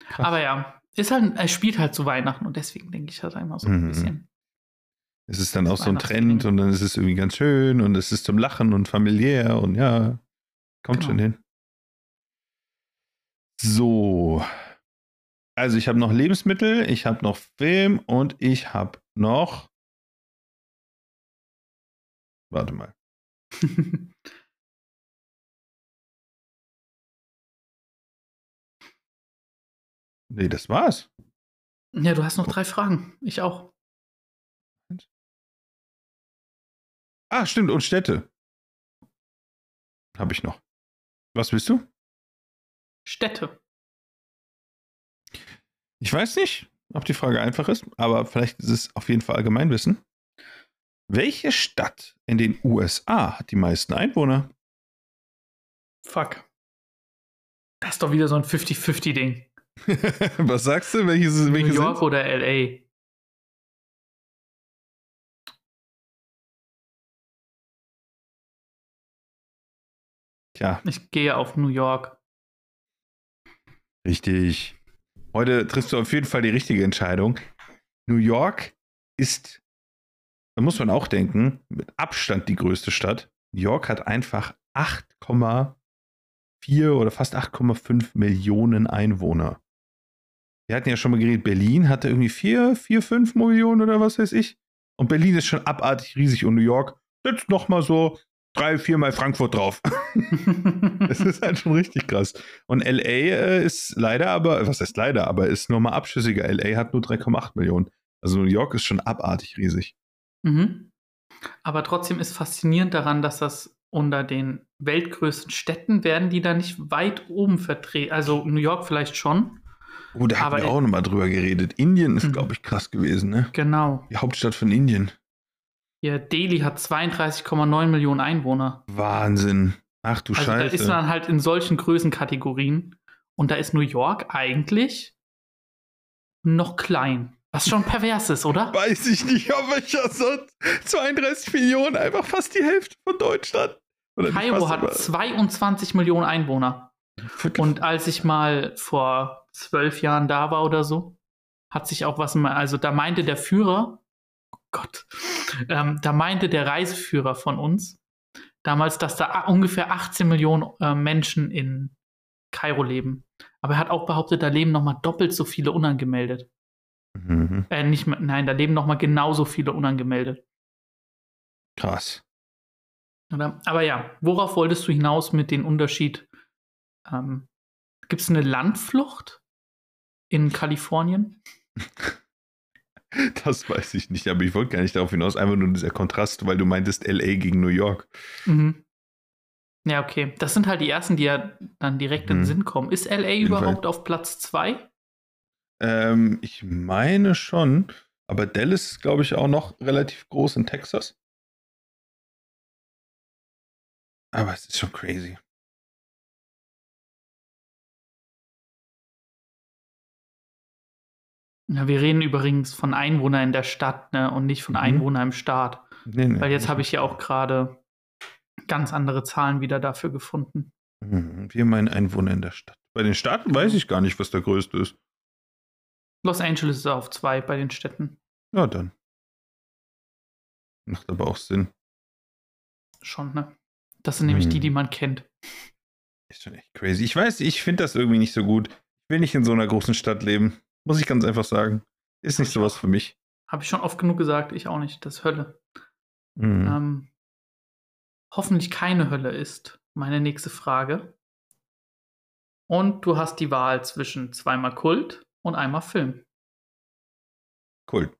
Krass. Aber ja, ist halt, er spielt halt zu Weihnachten und deswegen denke ich halt einmal so ein Mhm. bisschen. Es ist dann auch so ein. Trend und dann ist es irgendwie ganz schön und es ist zum Lachen und familiär und ja, kommt Genau. schon hin. So. Also ich habe noch Lebensmittel, ich habe noch Film und ich habe noch. Warte mal. [laughs] Nee, das war's. ja, du hast noch drei Fragen. Ich auch. Ah, stimmt, und Städte. Habe ich noch. Was willst du? Städte. Ich weiß nicht, ob die Frage einfach ist, aber vielleicht ist es auf jeden Fall Allgemeinwissen. Welche Stadt in den USA hat die meisten Einwohner? Fuck. Das ist doch wieder so ein 50-50-Ding. [laughs] Was sagst du? Welches, welche New York sind? oder LA? Tja, Ich gehe auf New York. richtig. Heute triffst du auf jeden Fall die richtige Entscheidung. New York ist, da muss man auch denken, mit Abstand die größte Stadt. New York hat einfach 8,4 oder fast 8,5 Millionen Einwohner. Wir hatten ja schon mal geredet, Berlin hatte irgendwie 4, 4, 5 Millionen oder was weiß ich. Und Berlin ist schon abartig riesig und New York setzt nochmal so drei, viermal Frankfurt drauf. [laughs] Das ist halt schon richtig krass. Und LA äh, ist leider aber, was heißt leider, aber ist nur mal abschüssiger. LA hat nur 3,8 Millionen. Also New York ist schon abartig riesig. mhm. Aber trotzdem ist faszinierend daran, dass das unter den weltgrößten Städten werden die da nicht weit oben vertreten. Also New York vielleicht schon. Oh, da haben wir auch nochmal drüber geredet. Indien ist, Mhm. glaube ich, krass gewesen, ne? Genau. Die Hauptstadt von Indien. Hier, Delhi hat 32,9 Millionen Einwohner. Wahnsinn. Ach du Also da Scheiße. ist man halt in solchen Größenkategorien. Und da ist New York eigentlich noch klein. Was schon pervers ist, oder? Weiß ich nicht, aber ich so 32 Millionen, einfach fast die Hälfte von Deutschland. Oder Kairo hat aber- 22 Millionen Einwohner. Und als ich mal vor zwölf Jahren da war oder so, hat sich auch was, also da meinte der Führer, Gott, ähm, da meinte der Reiseführer von uns damals, dass da ungefähr 18 Millionen äh, Menschen in Kairo leben. Aber er hat auch behauptet, da leben nochmal doppelt so viele unangemeldet. Mhm. Äh, nicht, mehr- nein, da leben nochmal genauso viele unangemeldet. Krass. Oder? Aber ja, worauf wolltest du hinaus mit dem Unterschied? Ähm, Gibt es eine Landflucht in Kalifornien? [laughs] [laughs] Das weiß ich nicht, aber ich wollte gar nicht darauf hinaus. Einfach nur dieser Kontrast, weil du meintest LA gegen New York. Mhm. Ja, okay. Das sind halt die ersten, die ja dann direkt in Mhm. den Sinn kommen. Ist LA überhaupt auf Platz 2? Ähm, ich meine schon, aber Dallas ist, glaube ich, auch noch relativ groß in Texas. Aber es ist schon crazy. Ja, wir reden übrigens von Einwohnern in der Stadt ne, und nicht von Mhm. Einwohnern im Staat. Nee, nee, Weil jetzt habe ich ja auch gerade ganz andere Zahlen wieder dafür gefunden. Mhm, Wir meinen Einwohner in der Stadt. Bei den Staaten weiß ich gar nicht, was der größte ist. Los Angeles ist auf 2 bei den Städten. Ja, dann. Macht aber auch Sinn. Schon, ne? Das sind nämlich Mhm. die, die man kennt. Ist schon echt crazy. Ich weiß, ich finde das irgendwie nicht so gut. Ich will nicht in so einer großen Stadt leben. Muss ich ganz einfach sagen. Ist nicht Ich sowas für mich. Habe ich schon oft genug gesagt, ich auch nicht. Das ist Hölle. Mhm. Ähm, hoffentlich keine Hölle ist meine nächste Frage. Und du hast die Wahl zwischen zweimal Kult und einmal Film. Cool.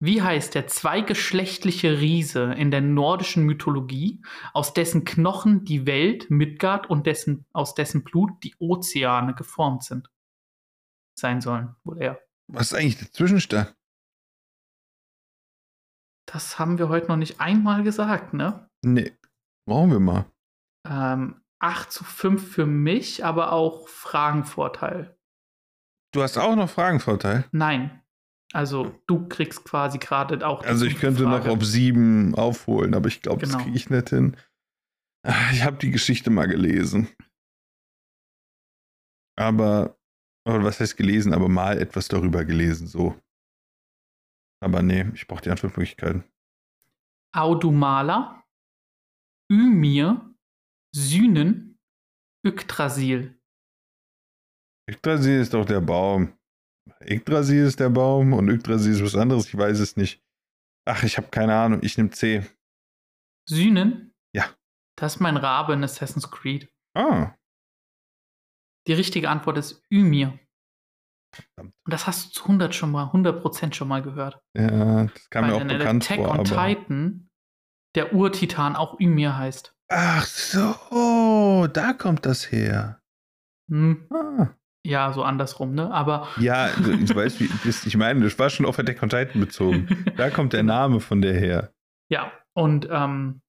Wie heißt der zweigeschlechtliche Riese in der nordischen Mythologie, aus dessen Knochen die Welt, Midgard und dessen, aus dessen Blut die Ozeane geformt sind? Sein sollen, wohl er. Was ist eigentlich der Zwischenstand? Das haben wir heute noch nicht einmal gesagt, ne? Nee, brauchen wir mal. Ähm, 8 zu 5 für mich, aber auch Fragenvorteil. Du hast auch noch Fragenvorteil? Nein. Also du kriegst quasi gerade auch. Also ich könnte noch Frage. auf sieben aufholen, aber ich glaube, Genau. das kriege ich nicht hin. Ah, Ich habe die Geschichte mal gelesen. Aber, oder was heißt gelesen, aber mal etwas darüber gelesen, so. Aber nee, ich brauche die Antwortmöglichkeiten. Audumala, Ymir, Synen, Yggdrasil. Yggdrasil ist doch der Baum. Yggdrasil ist der Baum und Yggdrasil ist was anderes, ich weiß es nicht. Ach, ich habe keine Ahnung, ich nehme C. Synen? Ja. Das ist mein Rabe in Assassin's Creed. Ah, Die richtige Antwort ist Ymir. verdammt. Und das hast du zu 100 schon mal, 100% schon mal gehört. Ja, das kam mir Weil auch in der bekannt Attack vor. on Aber... Titan der Urtitan auch Ymir heißt. Ach so, da kommt das her. Hm, Ah. Ja, so andersrum, ne? Aber Ja, du, du weißt, wie ich meine, das war schon auf Attack on Titan bezogen. Da kommt der Name von der her. Ja, und ähm,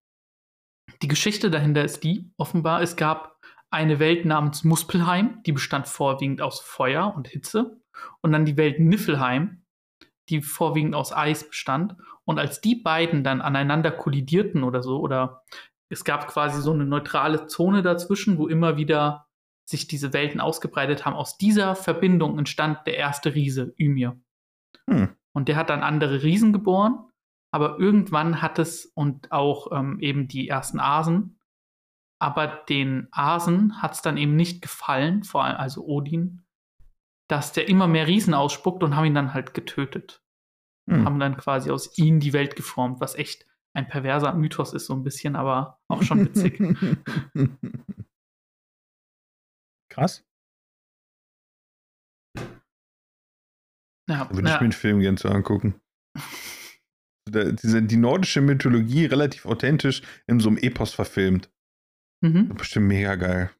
die Geschichte dahinter ist die, offenbar, es gab eine Welt namens Muspelheim, die bestand vorwiegend aus Feuer und Hitze. Und dann die Welt Niffelheim, die vorwiegend aus Eis bestand. Und als die beiden dann aneinander kollidierten oder so, oder es gab quasi so eine neutrale Zone dazwischen, wo immer wieder sich diese Welten ausgebreitet haben, aus dieser Verbindung entstand der erste Riese, Ymir. Hm. Und der hat dann andere Riesen geboren. Aber irgendwann hat es und auch ähm, eben die ersten Asen. Aber den Asen hat es dann eben nicht gefallen, vor allem also Odin, dass der immer mehr Riesen ausspuckt und haben ihn dann halt getötet. Hm. Haben dann quasi aus ihm die Welt geformt, was echt ein perverser Mythos ist, so ein bisschen, aber auch schon witzig. [laughs] Krass. ja, würde ich ja. mir den Film gerne zu angucken. [laughs] Diese, die nordische Mythologie relativ authentisch in so einem Epos verfilmt. Mhm. Bestimmt mega geil.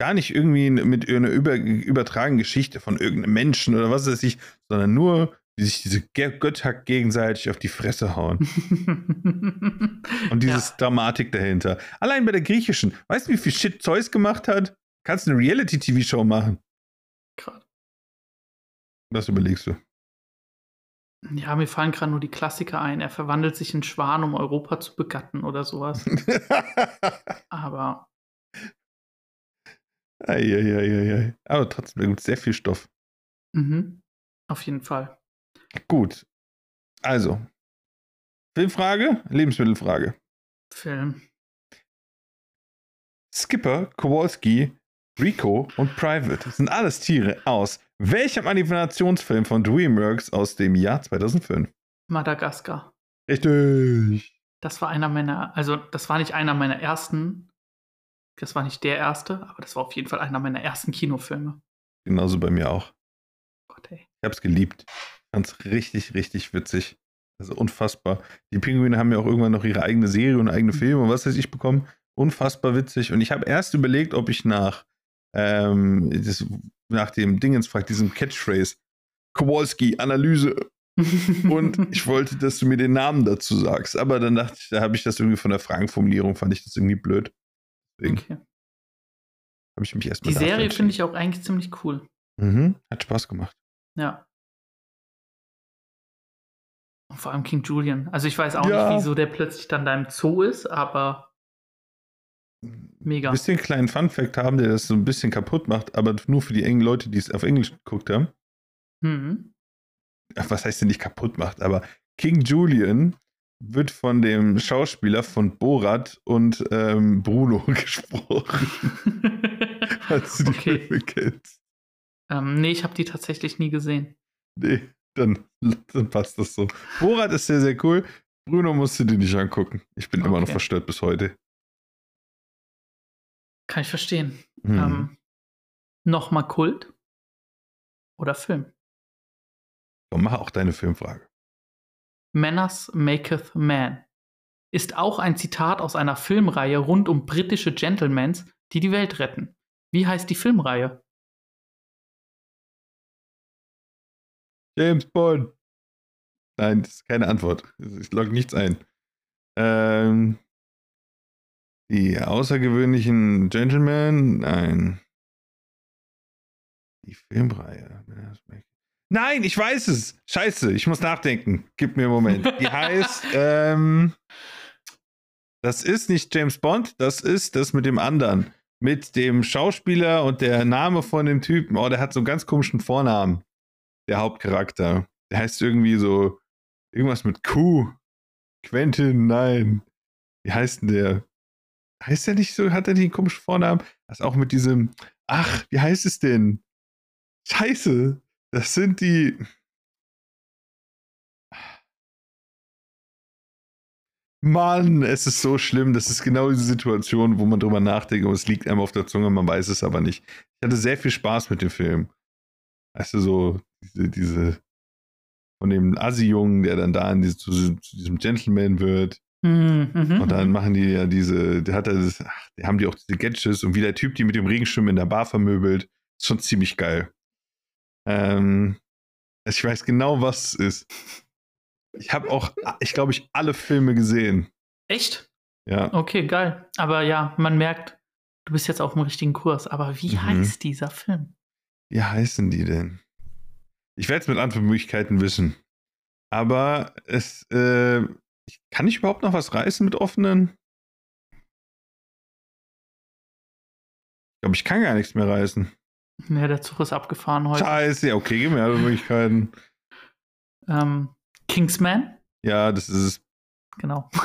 Gar nicht irgendwie mit einer über, übertragenen Geschichte von irgendeinem Menschen oder was weiß ich, sondern nur, wie sich diese Götter gegenseitig auf die Fresse hauen. [laughs] Und dieses Dramatik dahinter. Allein bei der griechischen. Weißt du, wie viel Shit Zeus gemacht hat? Kannst du eine Reality-TV-Show machen? Grad. Was überlegst du? Ja, mir fallen gerade nur die Klassiker ein. Er verwandelt sich in Schwan, um Europa zu begatten oder sowas. [laughs] Aber Eieieiei. Aber trotzdem, da gibt es sehr viel Stoff. mhm, auf jeden Fall. Gut. Also. Filmfrage, Lebensmittelfrage. Film. Skipper, Kowalski, Rico und Private sind alles Tiere aus welchem Animationsfilm von DreamWorks aus dem Jahr 2005? Madagaskar. Richtig. Das war einer meiner, also das war nicht einer meiner ersten, das war nicht der erste, aber das war auf jeden Fall einer meiner ersten Kinofilme. Genauso bei mir auch. Gott, ey. Ich hab's geliebt. Fand's richtig, richtig witzig. Also unfassbar. Die Pinguine haben ja auch irgendwann noch ihre eigene Serie und eigene Filme und was weiß ich bekommen. Unfassbar witzig. Und ich habe erst überlegt, ob ich nach, ähm, das, nach dem Dingens frag, diesem Catchphrase, Kowalski, Analyse. [laughs] Und ich wollte, dass du mir den Namen dazu sagst. Aber dann dachte ich, da habe ich das irgendwie von der Fragenformulierung, fand ich das irgendwie blöd. Deswegen okay. habe ich mich erstmal Die Serie finde ich auch eigentlich ziemlich cool. Mhm, hat Spaß gemacht. Ja. Und vor allem King Julian. Also ich weiß auch Ja. nicht, wieso der plötzlich dann da im Zoo ist, aber mega. Ein bisschen kleinen Fun-Fact haben, der das so ein bisschen kaputt macht, aber nur für die engen Leute, die es auf Englisch geguckt haben. Mhm. Was heißt denn nicht kaputt macht? Aber King Julian wird von dem Schauspieler von Borat und ähm, Bruno [laughs] gesprochen. [laughs] Falls du die Okay. Filme kennst. ähm, nee, ich habe die tatsächlich nie gesehen. Nee, dann, dann passt das so. Borat ist sehr, sehr cool. Bruno musst du dir nicht angucken. Ich bin immer noch Okay. verstört bis heute. Kann ich verstehen. Hm. Ähm, Nochmal Kult oder Film? Komm, mach auch deine Filmfrage. Manners maketh man ist auch ein Zitat aus einer Filmreihe rund um britische Gentlemans, die die Welt retten. Wie heißt die Filmreihe? James Bond. Nein, das ist keine Antwort. Ich logge nichts ein. Ähm, die außergewöhnlichen Gentlemen? Nein. Die Filmreihe. Nein, ich weiß es. Scheiße, ich muss nachdenken. Gib mir einen Moment. Die [laughs] heißt, ähm, das ist nicht James Bond, das ist das mit dem anderen. Mit dem Schauspieler und der Name von dem Typen. Oh, der hat so einen ganz komischen Vornamen. Der Hauptcharakter. Der heißt irgendwie so irgendwas mit Q. Quentin, nein. Wie heißt denn der? Heißt der nicht so? Hat er nicht einen komischen Vornamen? Das auch mit diesem. Ach, wie heißt es denn? Scheiße. Das sind die. Mann, es ist so schlimm. Das ist genau diese Situation, wo man drüber nachdenkt und es liegt einem auf der Zunge, man weiß es aber nicht. Ich hatte sehr viel Spaß mit dem Film. Weißt du, so diese, diese von dem Assi-Jungen, der dann da in diese, zu, zu, diesem Gentleman wird. Mhm, mhm, und dann machen die ja diese, der hat das, ach, haben die auch diese Gadgets und wie der Typ die mit dem Regenschirm in der Bar vermöbelt. Ist schon ziemlich geil. Ähm, ich weiß genau, was es ist. Ich habe auch, ich glaube, ich alle Filme gesehen. Echt? Ja. Okay, geil. Aber ja, man merkt, du bist jetzt auf dem richtigen Kurs. Aber wie mhm. heißt dieser Film? Wie heißen die denn? Ich werde es mit Antwortmöglichkeiten wissen. Aber es, äh, kann ich überhaupt noch was reißen mit offenen? Ich glaube, ich kann gar nichts mehr reißen. Ja, der Zug ist abgefahren heute. Scheiße, okay, gib mir alle Möglichkeiten. Ähm, Kingsman? Ja, das ist es. Genau. [laughs]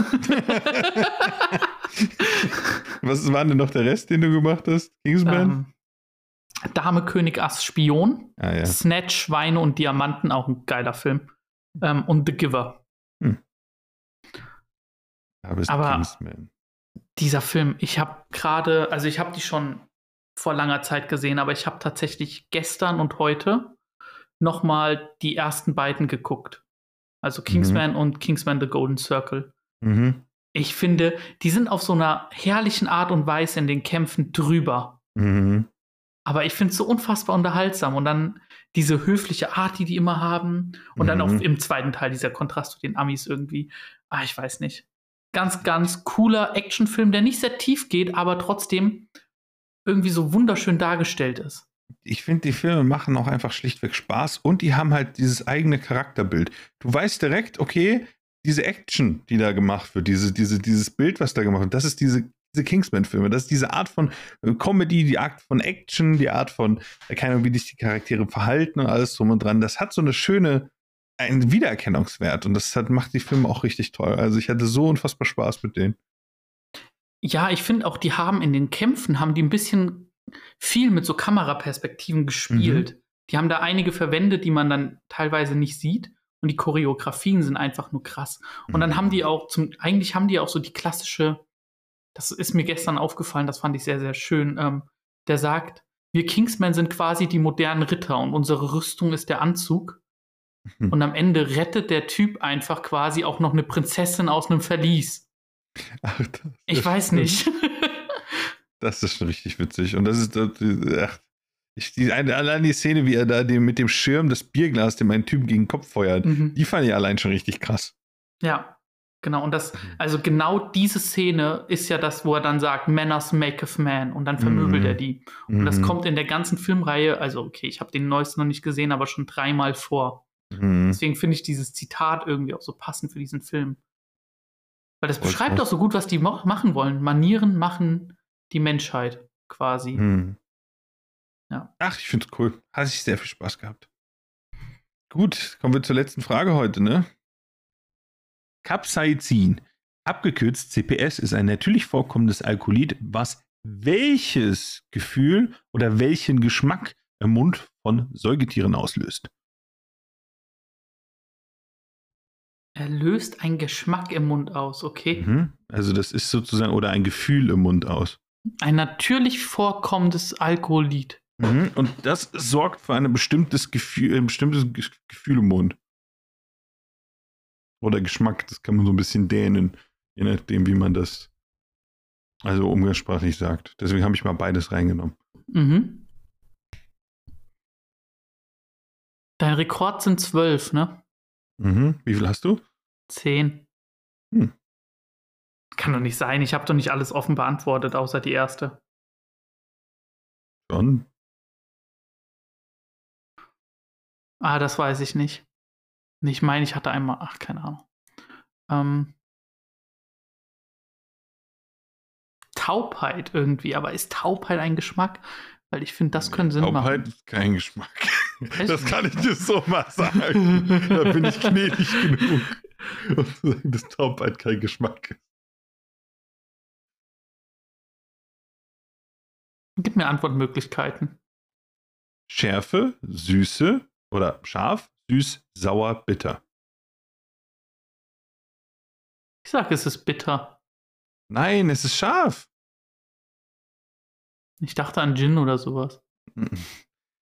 Was war denn noch der Rest, den du gemacht hast? Kingsman? Ähm, Dame König Ass Spion. Ah, ja. Snatch, Schweine und Diamanten, auch ein geiler Film. Ähm, und The Giver. Aber Kingsman. dieser Film, ich habe gerade, also ich habe die schon vor langer Zeit gesehen, aber ich habe tatsächlich gestern und heute nochmal die ersten beiden geguckt. Also Kingsman mhm. und Kingsman The Golden Circle. Mhm. Ich finde, die sind auf so einer herrlichen Art und Weise in den Kämpfen drüber. Mhm. Aber ich finde es so unfassbar unterhaltsam. Und dann diese höfliche Art, die die immer haben. Und dann auch mhm. im zweiten Teil dieser Kontrast zu den Amis irgendwie. Ah, ich weiß nicht. Ganz, ganz cooler Actionfilm, der nicht sehr tief geht, aber trotzdem irgendwie so wunderschön dargestellt ist. Ich finde, die Filme machen auch einfach schlichtweg Spaß und die haben halt dieses eigene Charakterbild. Du weißt direkt, okay, diese Action, die da gemacht wird, diese, diese, dieses Bild, was da gemacht wird, das ist diese, diese Kingsman-Filme. Das ist diese Art von äh, Comedy, die Art von Action, die Art von, äh, keine Ahnung, wie sich die Charaktere verhalten und alles drum und dran. Das hat so eine schöne, einen Wiedererkennungswert und das hat, macht die Filme auch richtig toll. Also ich hatte so unfassbar Spaß mit denen. Ja, ich finde auch, die haben in den Kämpfen, haben die ein bisschen viel mit so Kameraperspektiven gespielt. Mhm. Die haben da einige verwendet, die man dann teilweise nicht sieht. Und die Choreografien sind einfach nur krass. Und dann haben die mhm. auch zum, eigentlich haben die auch so die klassische, das ist mir gestern aufgefallen, das fand ich sehr, sehr schön. Ähm, der sagt, wir Kingsmen sind quasi die modernen Ritter und unsere Rüstung ist der Anzug. Mhm. Und am Ende rettet der Typ einfach quasi auch noch eine Prinzessin aus einem Verlies. Ach, ich weiß nicht. [laughs] das ist schon richtig witzig. Und das ist, ach, ich, die, allein die Szene, wie er da dem, mit dem Schirm das Bierglas dem einen Typen gegen den Kopf feuert, mhm. die fand ich allein schon richtig krass. Ja, genau. Und das, mhm. also genau diese Szene ist ja das, wo er dann sagt, Manners maketh man und dann vermöbelt mhm. er die. Und mhm. das kommt in der ganzen Filmreihe, also okay, ich habe den neuesten noch nicht gesehen, aber schon dreimal vor. Mhm. Deswegen finde ich dieses Zitat irgendwie auch so passend für diesen Film. Weil das beschreibt doch so gut, was die machen wollen. Manieren machen die Menschheit quasi. Hm. Ja. Ach, ich finde es cool. Hat sich sehr viel Spaß gehabt. Gut, kommen wir zur letzten Frage heute, ne? Capsaicin, abgekürzt CPS, ist ein natürlich vorkommendes Alkoholid, was welches Gefühl oder welchen Geschmack im Mund von Säugetieren auslöst? Er löst einen Geschmack im Mund aus, okay? Mhm. Also das ist sozusagen, oder ein Gefühl im Mund aus. Ein natürlich vorkommendes Alkoholid. Mhm. Und das sorgt für ein bestimmtes Gefühl, ein bestimmtes Gefühl im Mund. Oder Geschmack, das kann man so ein bisschen dehnen, je nachdem, wie man das also umgangssprachlich sagt. Deswegen habe ich mal beides reingenommen. Mhm. Dein Rekord sind zwölf, ne? Mhm. Wie viel hast du? Zehn. Hm. Kann doch nicht sein. Ich habe doch nicht alles offen beantwortet, außer die erste. Schon. Ah, das weiß ich nicht. Ich meine, ich hatte einmal, ach, keine Ahnung. Ähm, Taubheit irgendwie, aber ist Taubheit ein Geschmack? Weil ich finde, das können Sinn Taubheit machen. ist kein Geschmack. Echt Das kann ich dir so mal sagen. da bin ich gnädig genug, um zu sagen, dass Taubheit kein Geschmack ist. Gib mir Antwortmöglichkeiten. Schärfe, Süße oder scharf, süß, sauer, bitter. Ich sage, es ist bitter. Nein, es ist scharf. Ich dachte an Gin oder sowas.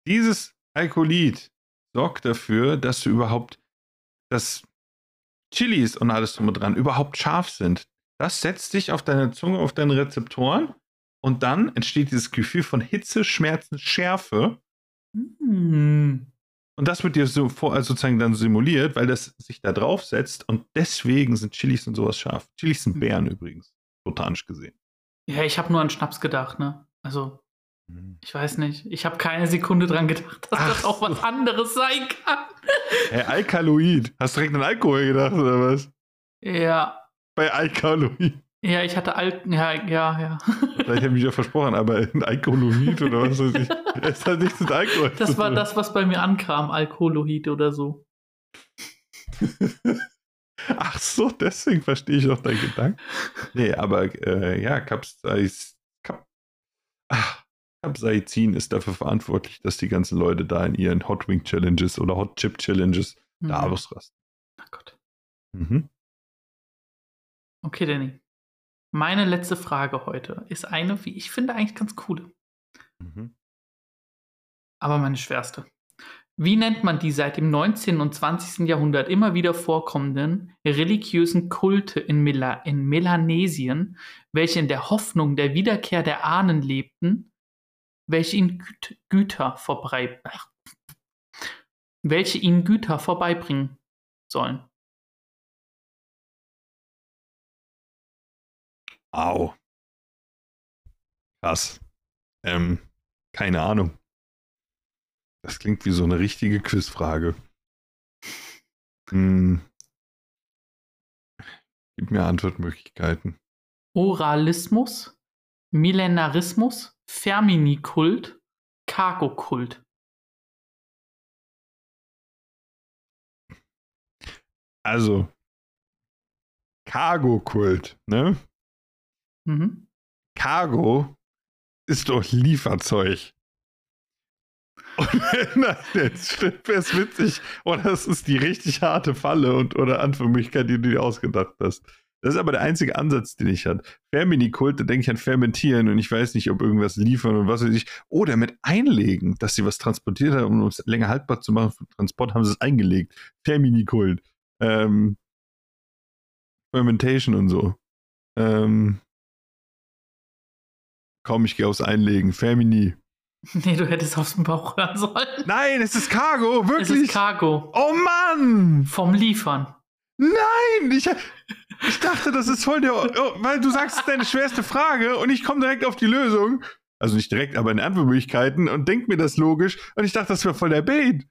Dieses Alkoholid sorgt dafür, dass du überhaupt, dass Chilis und alles drum und dran überhaupt scharf sind. Das setzt dich auf deine Zunge, auf deine Rezeptoren und dann entsteht dieses Gefühl von Hitze, Schmerzen, Schärfe Hm. und das wird dir so vor, also sozusagen dann simuliert, weil das sich da drauf setzt und deswegen sind Chilis und sowas scharf. Chilis sind Beeren übrigens, botanisch gesehen. Ja, ich habe nur an Schnaps gedacht, ne? Also, ich weiß nicht. Ich habe keine Sekunde dran gedacht, dass Ach das auch was anderes sein kann. Hey, Alkaloid. Hast du direkt an Alkohol gedacht oder was? Ja. Bei Alkaloid. Ja, ich hatte Al ja, ja, ja. Vielleicht habe ich mich ja versprochen, aber ein Alkoholomid oder was weiß ich. [laughs] Es hat nichts mit Alkohol zu Das war das, was bei mir ankam, Alkoholohid oder so. [laughs] Ach so, deswegen verstehe ich auch deinen Gedanken. Nee, aber äh, ja, Capsaiz, Cap, ach, Capsaicin ist dafür verantwortlich, dass die ganzen Leute da in ihren Hot Wing Challenges oder Hot Chip Challenges da Mhm. ausrasten. Ach Gott. Mhm. Okay, Danny. Meine letzte Frage heute ist eine, wie ich finde, eigentlich ganz coole. Mhm. aber meine schwerste. Wie nennt man die seit dem 19. und 20. Jahrhundert immer wieder vorkommenden religiösen Kulte in, Mela in Melanesien, welche in der Hoffnung der Wiederkehr der Ahnen lebten, welche ihnen Güt Güter vorbei ach, welche Güter vorbeibringen sollen? Au. Krass. Ähm, keine Ahnung. Das klingt wie so eine richtige Quizfrage. Hm. Gib mir Antwortmöglichkeiten. Oralismus, Millenarismus, Ferminikult, Cargokult. Also, Cargo-Kult, ne? Mhm. Cargo ist doch Lieferzeug. Und wenn das es witzig. Oder das ist die richtig harte Falle und oder Antwortmöglichkeit, die du dir ausgedacht hast. Das ist aber der einzige Ansatz, den ich hatte. Ferminikult, da denke ich an Fermentieren und ich weiß nicht, ob irgendwas liefern und was weiß ich. Oder mit Einlegen, dass sie was transportiert haben, um es länger haltbar zu machen für Transport, haben sie es eingelegt. Ferminikult. Ähm, Fermentation und so. Ähm, komm, ich gehe aufs Einlegen. Fermini. [laughs] Nee, du hättest aus dem Bauch hören sollen. Nein, es ist Cargo, Es wirklich. ist Cargo. oh Mann! Vom Liefern. Nein! Ich, ich dachte, das ist voll der. Oh, weil du sagst, es ist deine schwerste Frage und ich komme direkt auf die Lösung. Also nicht direkt, aber in Antwortmöglichkeiten und denk mir das logisch. Und ich dachte, das wäre voll der Bait.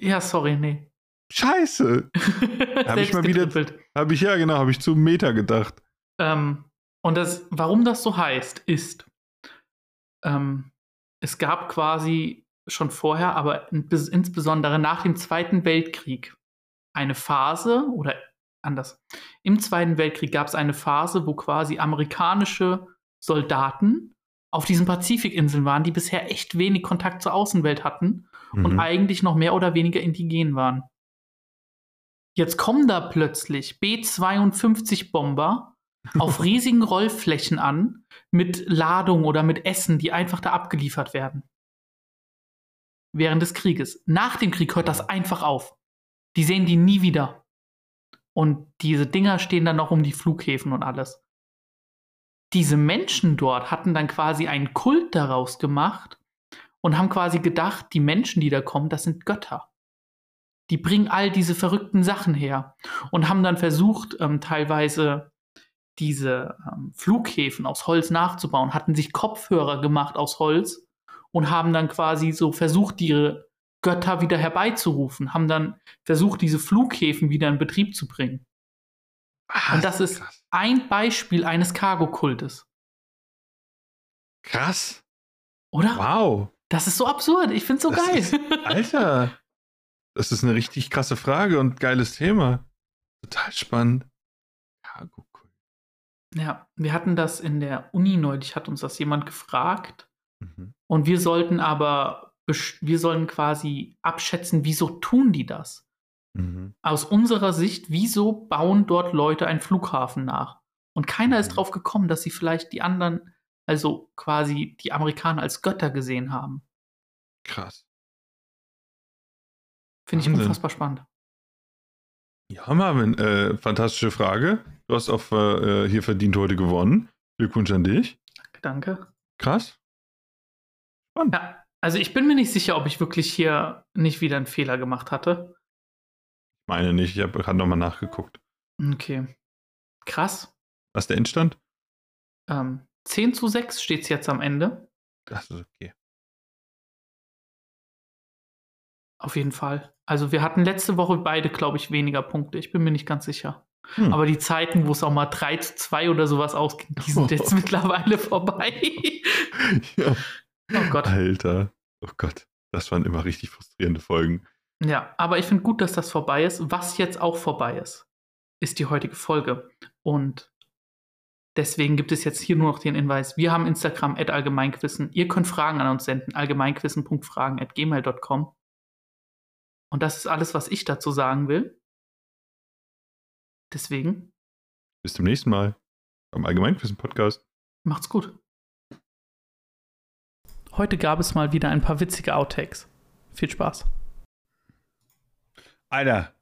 Ja, sorry, nee. Scheiße. [laughs] Hab ich mal wieder- Habe ich ja, genau, habe ich zu Meta gedacht. Ähm, und das, warum das so heißt, ist, ähm, es gab quasi schon vorher, aber insbesondere nach dem Zweiten Weltkrieg eine Phase oder anders. Im Zweiten Weltkrieg gab es eine Phase, wo quasi amerikanische Soldaten auf diesen Pazifikinseln waren, die bisher echt wenig Kontakt zur Außenwelt hatten und Mhm. eigentlich noch mehr oder weniger indigen waren. Jetzt kommen da plötzlich B-52-Bomber auf riesigen Rollflächen an mit Ladung oder mit Essen, die einfach da abgeliefert werden. Während des Krieges. Nach dem Krieg hört das einfach auf. Die sehen die nie wieder. Und diese Dinger stehen dann noch um die Flughäfen und alles. Diese Menschen dort hatten dann quasi einen Kult daraus gemacht und haben quasi gedacht, die Menschen, die da kommen, das sind Götter. Die bringen all diese verrückten Sachen her und haben dann versucht, ähm, teilweise diese ähm, Flughäfen aus Holz nachzubauen, hatten sich Kopfhörer gemacht aus Holz und haben dann quasi so versucht, ihre Götter wieder herbeizurufen, haben dann versucht, diese Flughäfen wieder in Betrieb zu bringen. Was? Und das ist krass. ein Beispiel eines Cargo-Kultes. krass. Oder? Wow. Das ist so absurd. Ich find's so Das geil. ist- Alter. Das ist eine richtig krasse Frage und geiles Thema. Total spannend. Cargo. Ja, wir hatten das in der Uni neulich, hat uns das jemand gefragt. Mhm. Und wir sollten aber, wir sollen quasi abschätzen, wieso tun die das? Mhm. Aus unserer Sicht, wieso bauen dort Leute einen Flughafen nach? Und keiner ist Mhm. drauf gekommen, dass sie vielleicht die anderen, also quasi die Amerikaner als Götter gesehen haben. Krass. Finde ich unfassbar spannend. Ja, Marvin, äh, fantastische Frage. Du hast auf äh, hier verdient heute gewonnen. Glückwunsch an dich. Danke. Krass. Ja, also ich bin mir nicht sicher, ob ich wirklich hier nicht wieder einen Fehler gemacht hatte. Meine nicht. Ich habe gerade nochmal nachgeguckt. Okay. Krass. Was ist der Endstand? Ähm, 10 zu 6 steht es jetzt am Ende. Das ist okay. Auf jeden Fall. Also wir hatten letzte Woche beide, glaube ich, weniger Punkte. Ich bin mir nicht ganz sicher. Hm. Aber die Zeiten, wo es auch mal 3 zu 2 oder sowas ausging, die sind [laughs] jetzt mittlerweile vorbei. [laughs] ja. oh Gott. Alter. Oh Gott. Das waren immer richtig frustrierende Folgen. Ja, aber ich finde gut, dass das vorbei ist. Was jetzt auch vorbei ist, ist die heutige Folge. Und deswegen gibt es jetzt hier nur noch den Hinweis. Wir haben Instagram at allgemeinquissen. Ihr könnt Fragen an uns senden. allgemeinquissen.fragen at gmail.com. Und das ist alles, was ich dazu sagen will. Deswegen Bis zum nächsten Mal beim Allgemeinquissen-Podcast. macht's gut. Heute gab es mal wieder ein paar witzige Outtakes. Viel Spaß. Alter,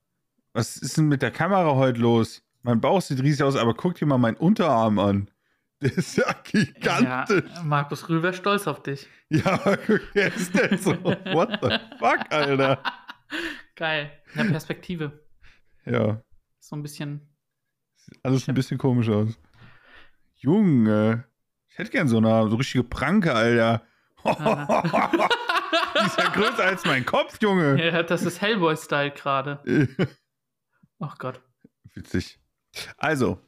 was ist denn mit der Kamera heute los? Mein Bauch sieht riesig aus, aber guck dir mal meinen Unterarm an. [laughs] Der ist ja gigantisch. Ja, Markus Rühl wäre stolz auf dich. Ja, aber [laughs] guck, wer ist denn so? What the fuck, Alter? [laughs] Geil. In der Perspektive. Ja, So ein bisschen. sieht alles ein bisschen komisch aus. Junge, ich hätte gern so eine so richtige Pranke, Alter. [laughs] Die ist ja größer als mein Kopf, Junge. Ja, das ist Hellboy-Style gerade. [laughs] Ach Gott. Witzig. Also,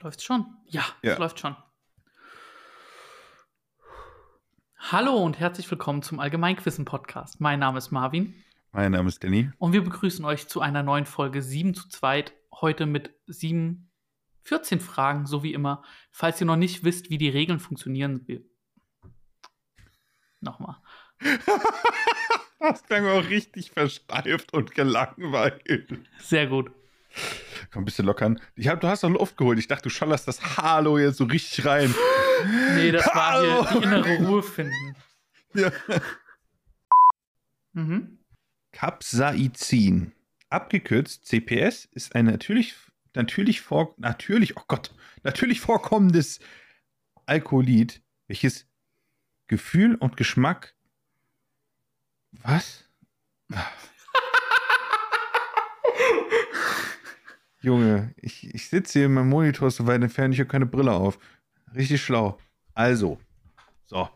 Läuft's schon? Ja, Ja. es läuft schon. Hallo und herzlich willkommen zum Allgemeinquissen-Podcast. Mein Name ist Marvin mein Name ist Danny. und wir begrüßen euch zu einer neuen Folge 7 zu 2. Heute mit 7, 14 Fragen, so wie immer. Falls ihr noch nicht wisst, wie die Regeln funktionieren, nochmal. [laughs] Das klang auch richtig versteift und gelangweilt. Sehr gut. Komm, ein bisschen lockern. Ich hab, du hast doch Luft geholt. Ich dachte, du schallerst das Hallo jetzt so richtig rein. Nee, das war Hallo. hier die innere Ruhe finden. [laughs] Ja. Mhm. Capsaicin. Abgekürzt CPS ist ein natürlich, natürlich, vor, natürlich, oh Gott, natürlich vorkommendes Alkoholid, welches Gefühl und Geschmack. Was? Junge, ich, ich sitze hier in meinem Monitor so weit entfernt, ich habe keine Brille auf. Richtig schlau. Also, so.